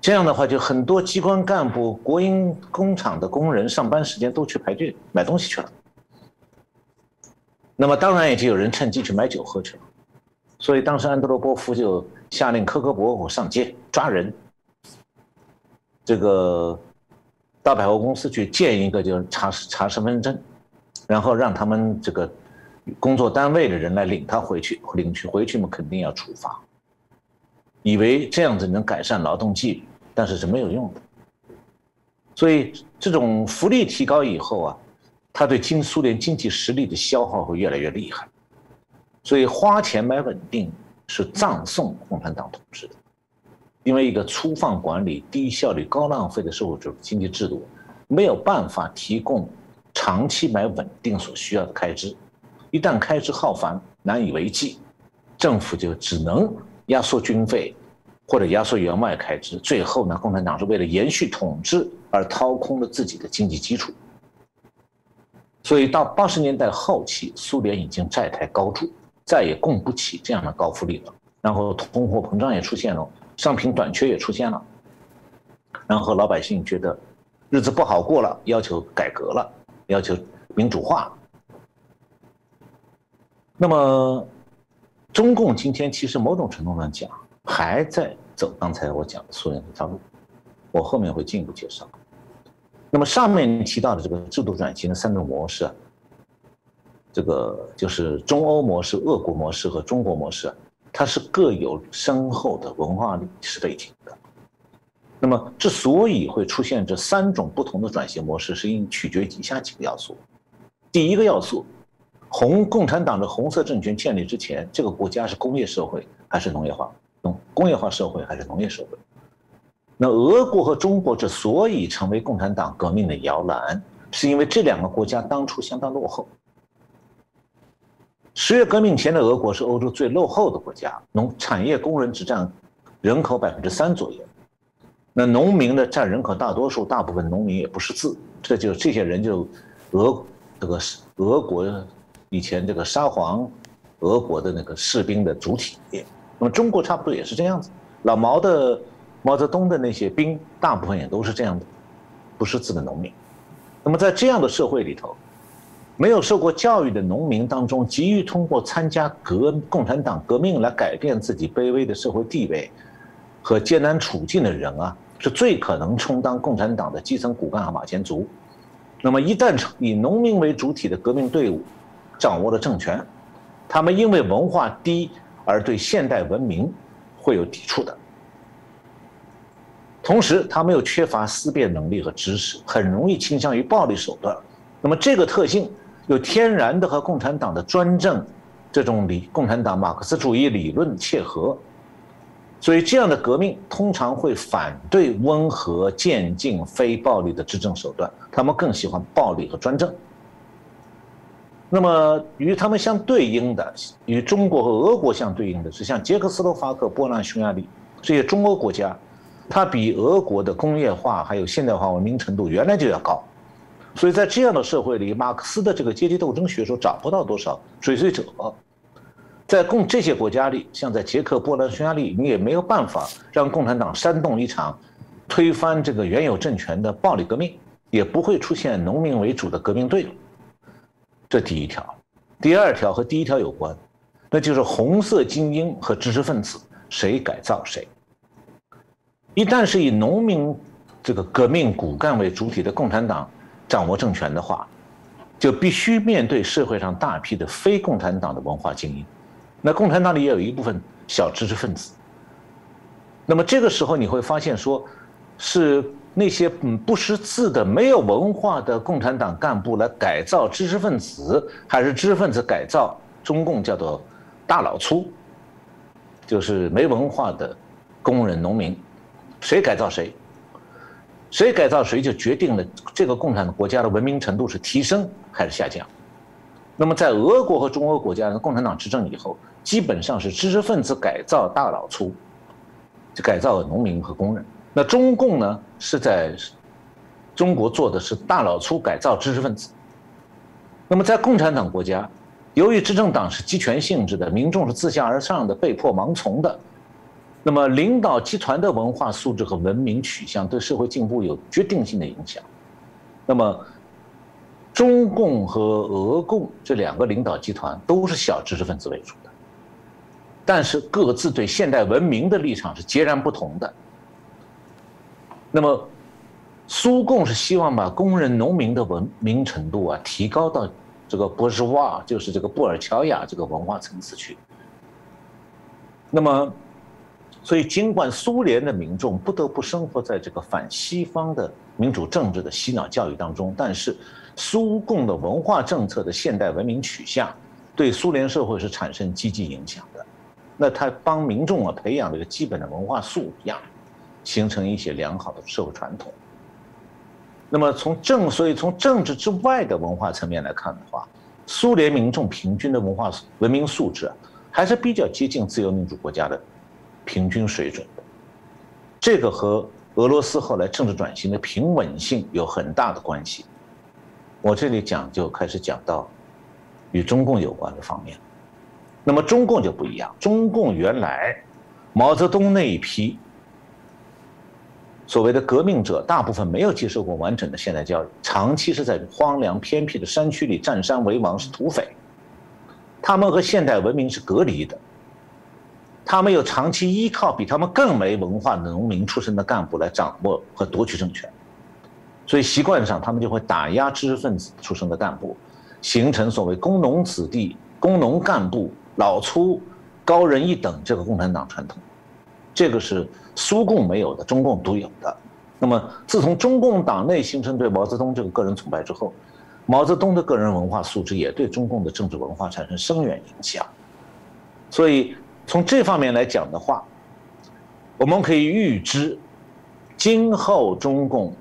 这样的话，就很多机关干部、国营工厂的工人上班时间都去排队买东西去了。那么当然也就有人趁机去买酒喝去了，所以当时安德罗波夫就下令科格勃上街抓人，这个到百货公司去见一个就是查查身份证，然后让他们这个工作单位的人来领他回去，领去回去嘛肯定要处罚，以为这样子能改善劳动纪律，但是是没有用的，所以这种福利提高以后啊。他对经苏联经济实力的消耗会越来越厉害，所以花钱买稳定是葬送共产党统治的，因为一个粗放管理、低效率、高浪费的社会主义经济制度，没有办法提供长期买稳定所需要的开支，一旦开支耗繁难以为继，政府就只能压缩军费或者压缩员外开支，最后呢，共产党是为了延续统治而掏空了自己的经济基础。所以到八十年代后期，苏联已经债台高筑，再也供不起这样的高福利了。然后通货膨胀也出现了，商品短缺也出现了。然后老百姓觉得日子不好过了，要求改革了，要求民主化。那么，中共今天其实某种程度上讲，还在走刚才我讲的苏联这条路。我后面会进一步介绍。那么上面提到的这个制度转型的三种模式，这个就是中欧模式、俄国模式和中国模式，它是各有深厚的文化历史背景的。那么之所以会出现这三种不同的转型模式，是因取决以下几个要素。第一个要素，红共产党的红色政权建立之前，这个国家是工业社会还是农业化？农工业化社会还是农业社会？那俄国和中国之所以成为共产党革命的摇篮，是因为这两个国家当初相当落后。十月革命前的俄国是欧洲最落后的国家，农产业工人只占人口百分之三左右，那农民呢占人口大多数，大部分农民也不识字，这就这些人就俄这个俄国以前这个沙皇俄国的那个士兵的主体。那么中国差不多也是这样子，老毛的。毛泽东的那些兵，大部分也都是这样的，不识字的农民。那么在这样的社会里头，没有受过教育的农民当中，急于通过参加革共产党革命来改变自己卑微的社会地位和艰难处境的人啊，是最可能充当共产党的基层骨干和马前卒。那么一旦以农民为主体的革命队伍掌握了政权，他们因为文化低而对现代文明会有抵触的。同时，他们又缺乏思辨能力和知识，很容易倾向于暴力手段。那么，这个特性又天然的和共产党的专政这种理共产党马克思主义理论切合。所以，这样的革命通常会反对温和、渐进、非暴力的执政手段，他们更喜欢暴力和专政。那么，与他们相对应的，与中国和俄国相对应的是像捷克斯洛伐克、波兰、匈牙利这些中欧国家。它比俄国的工业化还有现代化文明程度原来就要高，所以在这样的社会里，马克思的这个阶级斗争学说找不到多少追随者。在共这些国家里，像在捷克、波兰、匈牙利，你也没有办法让共产党煽动一场推翻这个原有政权的暴力革命，也不会出现农民为主的革命队伍。这第一条，第二条和第一条有关，那就是红色精英和知识分子谁改造谁。一旦是以农民这个革命骨干为主体的共产党掌握政权的话，就必须面对社会上大批的非共产党的文化精英。那共产党里也有一部分小知识分子。那么这个时候你会发现，说是那些嗯不识字的、没有文化的共产党干部来改造知识分子，还是知识分子改造中共叫做大老粗，就是没文化的工人、农民。谁改造谁，谁改造谁就决定了这个共产的国家的文明程度是提升还是下降。那么在俄国和中欧国家，共产党执政以后，基本上是知识分子改造大老粗，就改造农民和工人。那中共呢，是在中国做的是大老粗改造知识分子。那么在共产党国家，由于执政党是集权性质的，民众是自下而上的，被迫盲从的。那么，领导集团的文化素质和文明取向对社会进步有决定性的影响。那么，中共和俄共这两个领导集团都是小知识分子为主的，但是各自对现代文明的立场是截然不同的。那么，苏共是希望把工人、农民的文明程度啊提高到这个波什瓦，就是这个布尔乔亚这个文化层次去。那么。所以，尽管苏联的民众不得不生活在这个反西方的民主政治的洗脑教育当中，但是苏共的文化政策的现代文明取向对苏联社会是产生积极影响的。那他帮民众啊培养了一个基本的文化素养，形成一些良好的社会传统。那么从政，所以从政治之外的文化层面来看的话，苏联民众平均的文化文明素质还是比较接近自由民主国家的。平均水准，这个和俄罗斯后来政治转型的平稳性有很大的关系。我这里讲就开始讲到与中共有关的方面。那么中共就不一样，中共原来毛泽东那一批所谓的革命者，大部分没有接受过完整的现代教育，长期是在荒凉偏僻的山区里占山为王，是土匪，他们和现代文明是隔离的。他们又长期依靠比他们更没文化农民出身的干部来掌握和夺取政权，所以习惯上他们就会打压知识分子出身的干部，形成所谓工农子弟、工农干部、老粗、高人一等这个共产党传统，这个是苏共没有的，中共独有的。那么自从中共党内形成对毛泽东这个个人崇拜之后，毛泽东的个人文化素质也对中共的政治文化产生深远影响。所以从这方面来讲的话，我们可以预知，今后中共。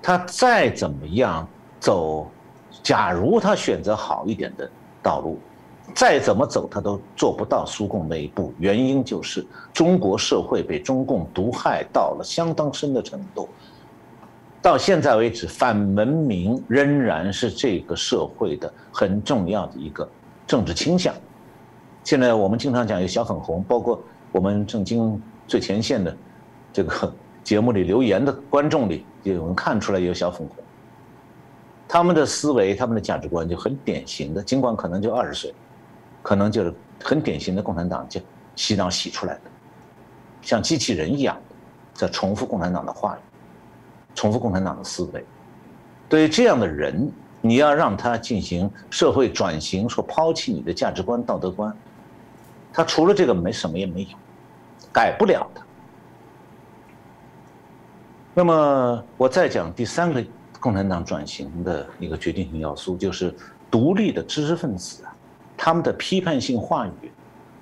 他再怎么样走，假如他选择好一点的道路，再怎么走他都做不到苏共那一步。原因就是中国社会被中共毒害到了相当深的程度。到现在为止，反文明仍然是这个社会的很重要的一个政治倾向。现在我们经常讲有小粉红，包括我们正经最前线的这个 节目里留言的观众里。有人看出来有小粉红，他们的思维、他们的价值观就很典型的，尽管可能就二十岁，可能就是很典型的共产党就洗脑洗出来的，像机器人一样，在重复共产党的话语，重复共产党的思维。对于这样的人，你要让他进行社会转型，说抛弃你的价值观、道德观，他除了这个没什么也没有，改不了的。那么我再讲第三个共产党转型的一个决定性要素，就是独立的知识分子啊，他们的批判性话语，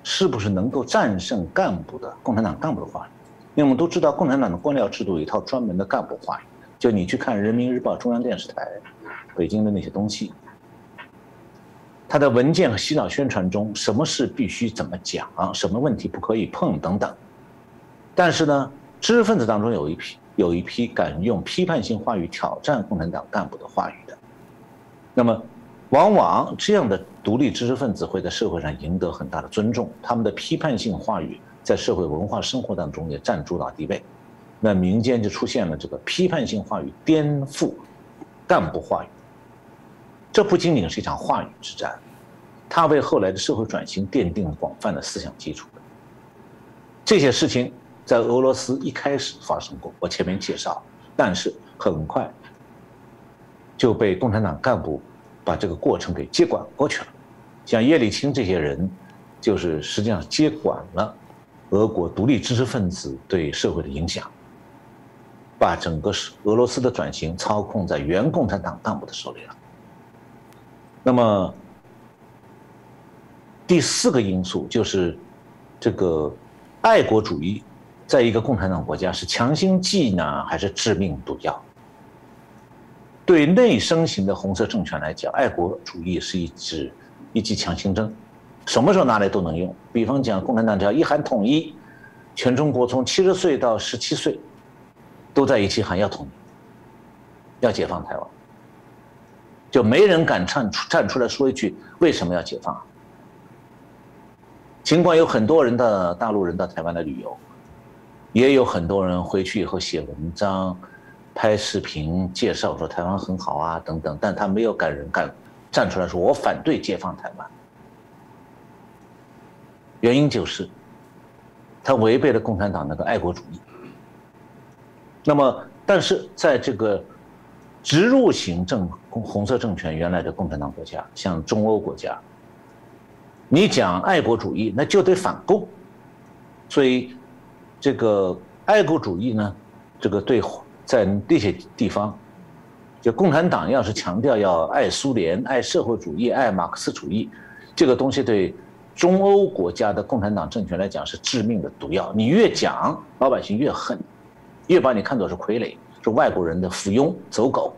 是不是能够战胜干部的共产党干部的话语？因为我们都知道，共产党的官僚制度有一套专门的干部话语，就你去看人民日报、中央电视台、北京的那些东西，他的文件和洗脑宣传中，什么事必须怎么讲，什么问题不可以碰等等。但是呢，知识分子当中有一批。有一批敢用批判性话语挑战共产党干部的话语的，那么，往往这样的独立知识分子会在社会上赢得很大的尊重。他们的批判性话语在社会文化生活当中也占主导地位，那民间就出现了这个批判性话语颠覆干部话语。这不仅仅是一场话语之战，它为后来的社会转型奠定了广泛的思想基础。这些事情。在俄罗斯一开始发生过，我前面介绍，但是很快就被共产党干部把这个过程给接管过去了。像叶利钦这些人，就是实际上接管了俄国独立知识分子对社会的影响，把整个俄罗斯的转型操控在原共产党干部的手里了。那么第四个因素就是这个爱国主义。在一个共产党国家，是强心剂呢，还是致命毒药？对内生型的红色政权来讲，爱国主义是一支一剂强心针，什么时候拿来都能用。比方讲，共产党只要一喊统一，全中国从七十岁到十七岁，都在一起喊要统一，要解放台湾，就没人敢站出站出来说一句为什么要解放。尽管有很多人的大陆人到台湾来旅游。也有很多人回去以后写文章、拍视频介绍说台湾很好啊等等，但他没有敢人敢站出来说我反对解放台湾。原因就是，他违背了共产党那个爱国主义。那么，但是在这个植入型政红色政权原来的共产党国家，像中欧国家，你讲爱国主义那就得反共，所以。这个爱国主义呢，这个对在那些地方，就共产党要是强调要爱苏联、爱社会主义、爱马克思主义，这个东西对中欧国家的共产党政权来讲是致命的毒药。你越讲，老百姓越恨，越把你看作是傀儡，外国人的附庸、走狗。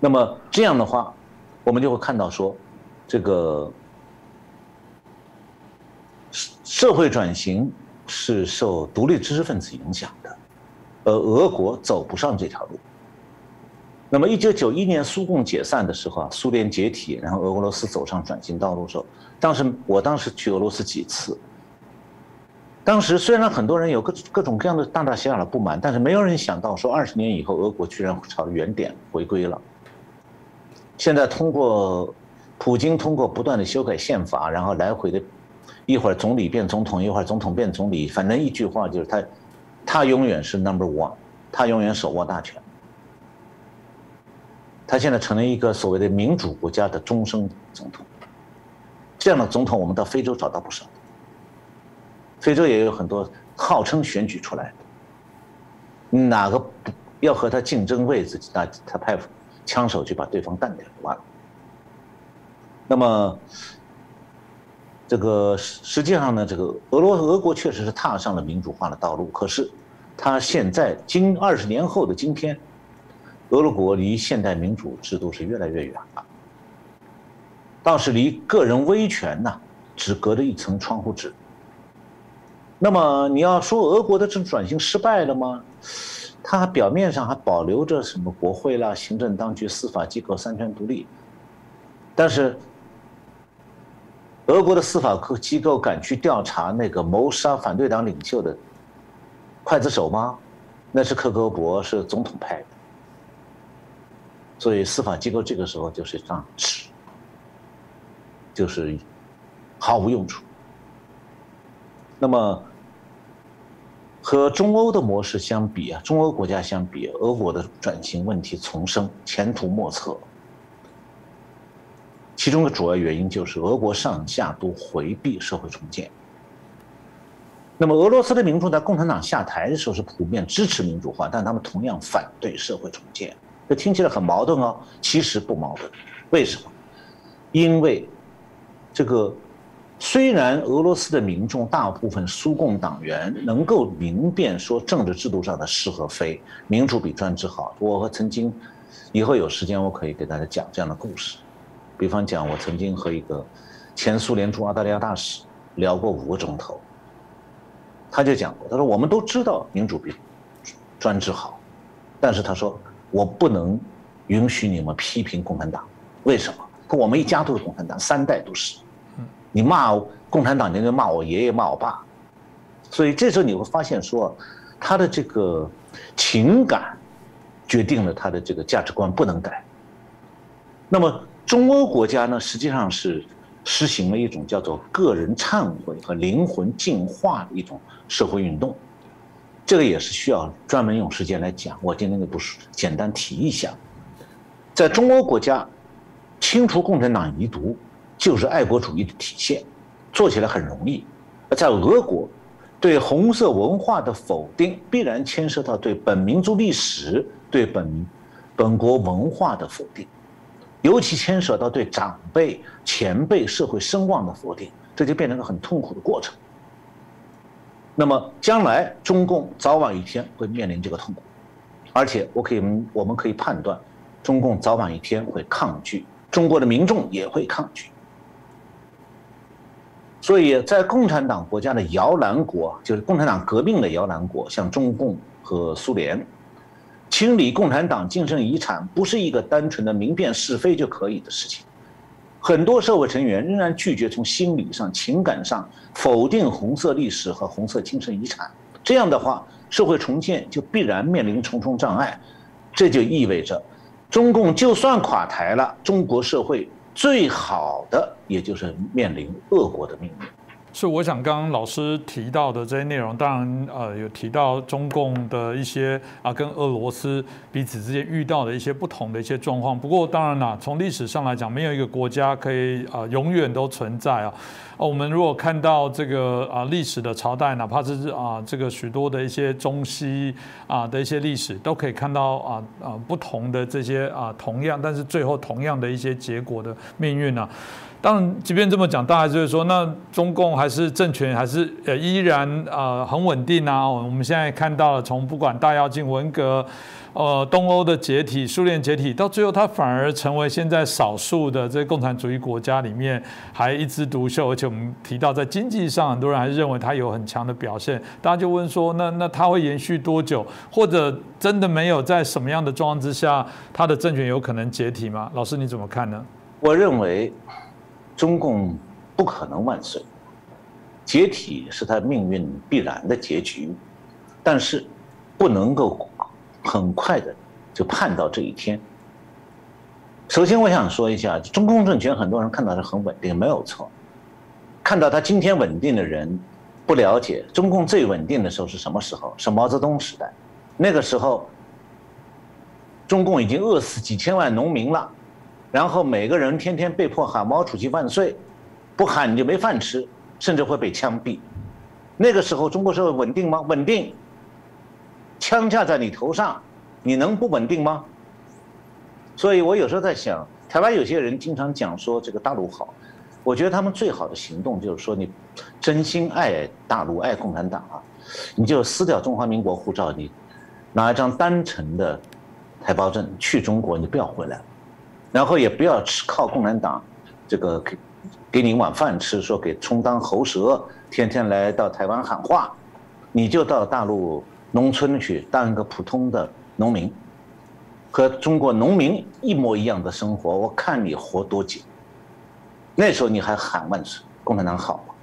那么这样的话，我们就会看到说，这个社会转型。是受独立知识分子影响的，而俄国走不上这条路。那么，一九九一年苏共解散的时候啊，苏联解体，然后俄罗斯走上转型道路的时候，当时我当时去俄罗斯几次，当时虽然很多人有各各种各样的大大小小的不满，但是没有人想到说二十年以后俄国居然朝原点回归了。现在通过普京通过不断的修改宪法，然后来回的。一会儿总理变总统，一会儿总统变总理，反正一句话就是他，他永远是 number one，他永远手握大权。他现在成了一个所谓的民主国家的终身总统。这样的总统，我们到非洲找到不少。非洲也有很多号称选举出来的，哪个要和他竞争位置，那他派枪手去把对方干掉就完了。那么，这个实际上呢，这个俄罗俄国确实是踏上了民主化的道路，可是，他现在今二十年后的今天，俄罗国离现代民主制度是越来越远了。倒是离个人威权呢，只隔着一层窗户纸。那么你要说俄国的这种转型失败了吗？它表面上还保留着什么国会啦、行政当局、司法机构三权独立，但是俄国的司法机构敢去调查那个谋杀反对党领袖的刽子手吗？那是克格勃，是总统派的，所以司法机构这个时候就是一张纸。就是毫无用处。那么和中欧的模式相比啊，中欧国家相比，俄国的转型问题丛生，前途莫测。其中的主要原因就是俄国上下都回避社会重建。那么俄罗斯的民众在共产党下台的时候是普遍支持民主化，但他们同样反对社会重建。这听起来很矛盾哦，其实不矛盾。为什么？因为。这个虽然俄罗斯的民众大部分苏共党员能够明辨说政治制度上的是和非，民主比专制好。我和曾经以后有时间我可以给大家讲这样的故事，比方讲我曾经和一个前苏联驻澳大利亚大使聊过五个钟头，他就讲过，他说我们都知道民主比专制好，但是他说我不能允许你们批评共产党，为什么？我们一家都是共产党，三代都是。你骂共产党，你就骂我爷爷，骂我爸，所以这时候你会发现说，他的这个情感决定了他的这个价值观不能改。那么中欧国家呢，实际上是实行了一种叫做个人忏悔和灵魂净化的一种社会运动，这个也是需要专门用时间来讲。我今天就不是简单提一下，在中欧国家清除共产党遗毒。就是爱国主义的体现，做起来很容易。而在俄国，对红色文化的否定，必然牵涉到对本民族历史、对本本国文化的否定，尤其牵涉到对长辈、前辈社会声望的否定，这就变成个很痛苦的过程。那么，将来中共早晚一天会面临这个痛苦，而且我可以，我们可以判断，中共早晚一天会抗拒，中国的民众也会抗拒。所以在共产党国家的摇篮国，就是共产党革命的摇篮国，像中共和苏联，清理共产党精神遗产不是一个单纯的明辨是非就可以的事情。很多社会成员仍然拒绝从心理上、情感上否定红色历史和红色精神遗产。这样的话，社会重建就必然面临重重障碍。这就意味着，中共就算垮台了，中国社会。最好的，也就是面临恶果的命运。是，我想刚刚老师提到的这些内容，当然，呃，有提到中共的一些啊，跟俄罗斯彼此之间遇到的一些不同的一些状况。不过，当然啦，从历史上来讲，没有一个国家可以啊永远都存在啊。哦，我们如果看到这个啊历史的朝代，哪怕是啊这个许多的一些中西啊的一些历史，都可以看到啊啊不同的这些啊同样，但是最后同样的一些结果的命运呢？当然，即便这么讲，大家就是说，那中共还是政权还是呃依然啊很稳定啊。我们现在看到了，从不管大跃进、文革，呃东欧的解体、苏联解体，到最后它反而成为现在少数的这共产主义国家里面还一枝独秀。而且我们提到在经济上，很多人还是认为它有很强的表现。大家就问说，那那它会延续多久？或者真的没有在什么样的状况之下，它的政权有可能解体吗？老师你怎么看呢？我认为。中共不可能万岁，解体是他命运必然的结局，但是不能够很快的就盼到这一天。首先，我想说一下，中共政权很多人看到是很稳定，没有错。看到他今天稳定的人，不了解中共最稳定的时候是什么时候？是毛泽东时代，那个时候中共已经饿死几千万农民了，然后每个人天天被迫喊毛主席万岁，不喊你就没饭吃，甚至会被枪毙。那个时候中国社会稳定吗？稳定。枪架在你头上，你能不稳定吗？所以我有时候在想，台湾有些人经常讲说这个大陆好，我觉得他们最好的行动就是说，你真心爱大陆、爱共产党啊，你就撕掉中华民国护照，你拿一张单程的台胞证去中国，你不要回来，然后也不要吃靠共产党这个给给你碗饭吃，说给充当喉舌，天天来到台湾喊话，你就到大陆农村去当一个普通的农民。和中国农民一模一样的生活，我看你活多久。那时候你还喊万岁，共产党好吗？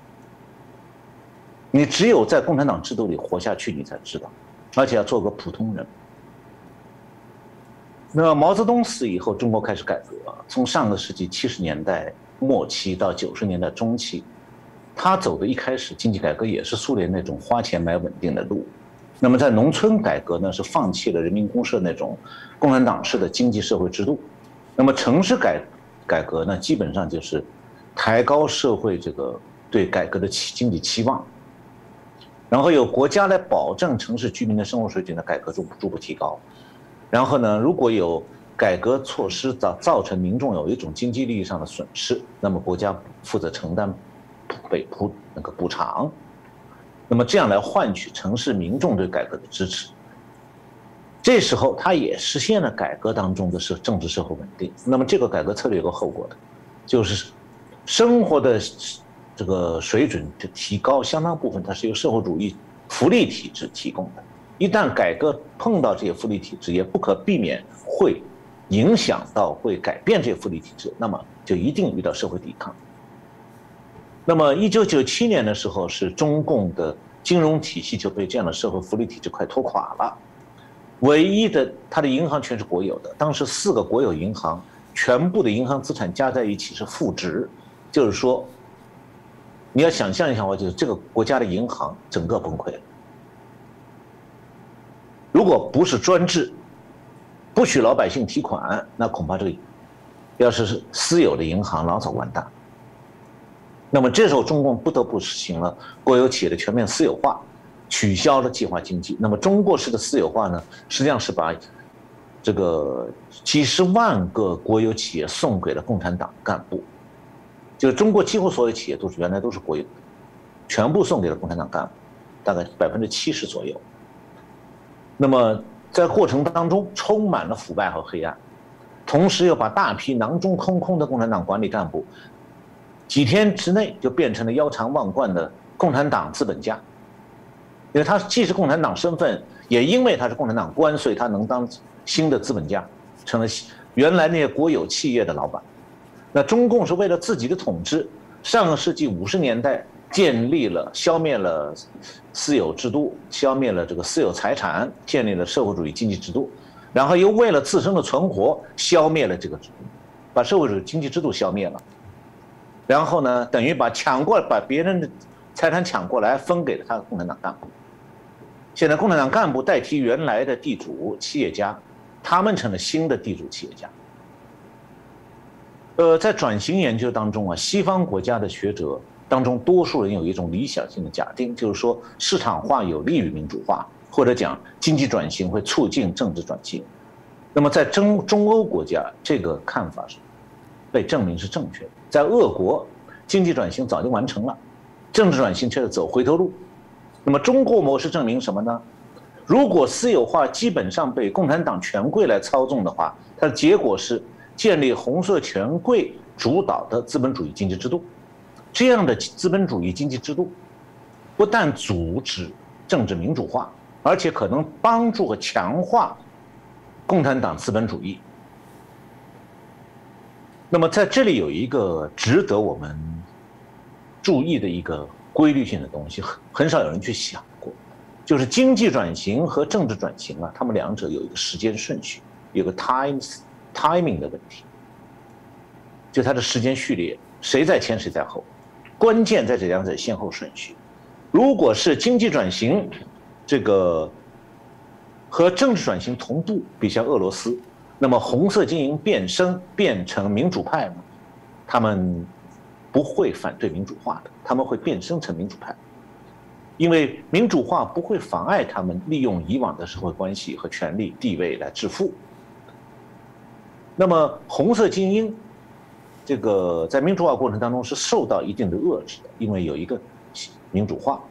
你只有在共产党制度里活下去，你才知道，而且要做个普通人。那毛泽东死以后，中国开始改革，从上个世纪七十年代末期到九十年代中期，他走的一开始经济改革也是苏联那种花钱买稳定的路。那么在农村改革呢，是放弃了人民公社那种共产党式的经济社会制度。那么城市改改革呢，基本上就是抬高社会这个对改革的期经济期望，然后由国家来保证城市居民的生活水准的改革逐步逐步提高。然后呢，如果有改革措施造造成民众有一种经济利益上的损失，那么国家负责承担补补那个补偿。那么这样来换取城市民众对改革的支持，这时候他也实现了改革当中的是政治社会稳定。那么这个改革策略有个后果的，就是生活的这个水准的提高，相当部分它是由社会主义福利体制提供的。一旦改革碰到这些福利体制，也不可避免会影响到会改变这些福利体制，那么就一定遇到社会抵抗。那么，一九九七年的时候，是中共的金融体系就被这样的社会福利体制快拖垮了。唯一的，它的银行全是国有的，当时四个国有银行全部的银行资产加在一起是负值，就是说，你要想象一下，话就是这个国家的银行整个崩溃了。如果不是专制，不许老百姓提款，那恐怕这个，要是是私有的银行，老早完蛋。那么这时候，中共不得不实行了国有企业的全面私有化，取消了计划经济。那么中国式的私有化呢，实际上是把这个几十万个国有企业送给了共产党干部，就是中国几乎所有企业都是原来都是国有的，全部送给了共产党干部，大概百分之七十左右。那么在过程当中充满了腐败和黑暗，同时又把大批囊中空空的共产党管理干部。几天之内就变成了腰缠万贯的共产党资本家，因为他既是共产党身份，也因为他是共产党官，所以他能当新的资本家，成了原来那些国有企业的老板。那中共是为了自己的统治，上个世纪五十年代建立了、消灭了私有制度，消灭了这个私有财产，建立了社会主义经济制度，然后又为了自身的存活，消灭了这个，把社会主义经济制度消灭了。然后呢，等于把抢过把别人的财产抢过来分给了他的共产党干部。现在共产党干部代替原来的地主企业家，他们成了新的地主企业家。呃，在转型研究当中啊，西方国家的学者当中，多数人有一种理想性的假定，就是说市场化有利于民主化，或者讲经济转型会促进政治转型。那么在中中欧国家，这个看法是被证明是正确的。在俄国，经济转型早就完成了，政治转型却是走回头路。那么中国模式证明什么呢？如果私有化基本上被共产党权贵来操纵的话，它的结果是建立红色权贵主导的资本主义经济制度。这样的资本主义经济制度，不但阻止政治民主化，而且可能帮助和强化共产党资本主义。那么在这里有一个值得我们注意的一个规律性的东西，很很少有人去想过，就是经济转型和政治转型啊，他们两者有一个时间顺序，有个 times timing 的问题，就它的时间序列，谁在前谁在后，关键在这两者先后顺序。如果是经济转型，这个和政治转型同步，比如像俄罗斯。那么红色精英变身变成民主派呢？他们不会反对民主化的，他们会变身成民主派，因为民主化不会妨碍他们利用以往的社会关系和权力地位来致富。那么红色精英，这个在民主化过程当中是受到一定的遏制的，因为有一个民主化，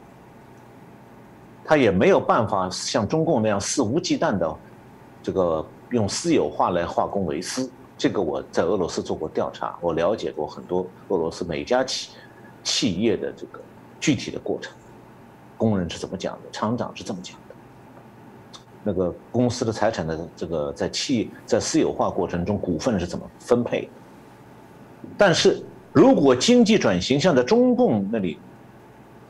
他也没有办法像中共那样肆无忌惮的这个用私有化来化公为私。这个我在俄罗斯做过调查，我了解过很多俄罗斯每家企企业的这个具体的过程，工人是怎么讲的，厂长是这么讲的，那个公司的财产的这个在企在私有化过程中股份是怎么分配的？但是如果经济转型像在中共那里，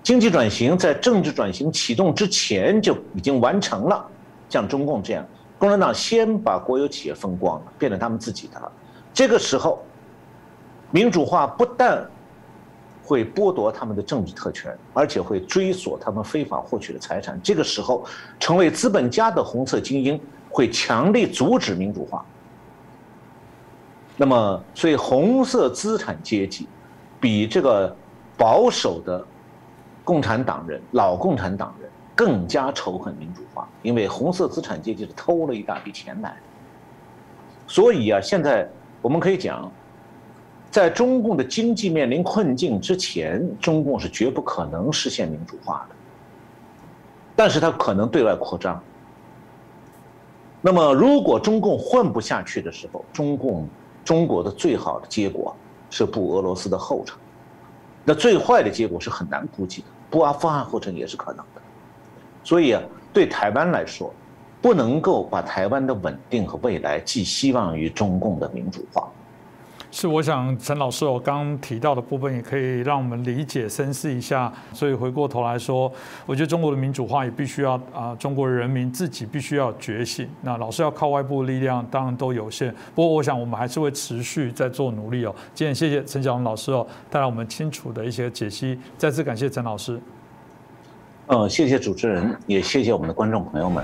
经济转型在政治转型启动之前就已经完成了，像中共这样。共产党先把国有企业分光了，变成他们自己的。这个时候，民主化不但会剥夺他们的政治特权，而且会追索他们非法获取的财产。这个时候，成为资本家的红色精英会强力阻止民主化。那么，所以红色资产阶级比这个保守的共产党人、老共产党。更加仇恨民主化，因为红色资产阶级是偷了一大笔钱来。所以啊，现在我们可以讲，在中共的经济面临困境之前，中共是绝不可能实现民主化的。但是它可能对外扩张。那么，如果中共混不下去的时候，中共中国的最好的结果是步俄罗斯的后尘，那最坏的结果是很难估计的，步阿富汗后尘也是可能的。所以啊，对台湾来说，不能够把台湾的稳定和未来寄希望于中共的民主化。是，我想陈老师我刚提到的部分，也可以让我们理解、深思一下。所以回过头来说，我觉得中国的民主化也必须要啊，中国人民自己必须要觉醒。那老是要靠外部力量，当然都有限。不过，我想我们还是会持续在做努力哦。今天谢谢陈小龙老师哦，带来我们清楚的一些解析。再次感谢陈老师。嗯谢谢主持人也谢谢我们的观众朋友们。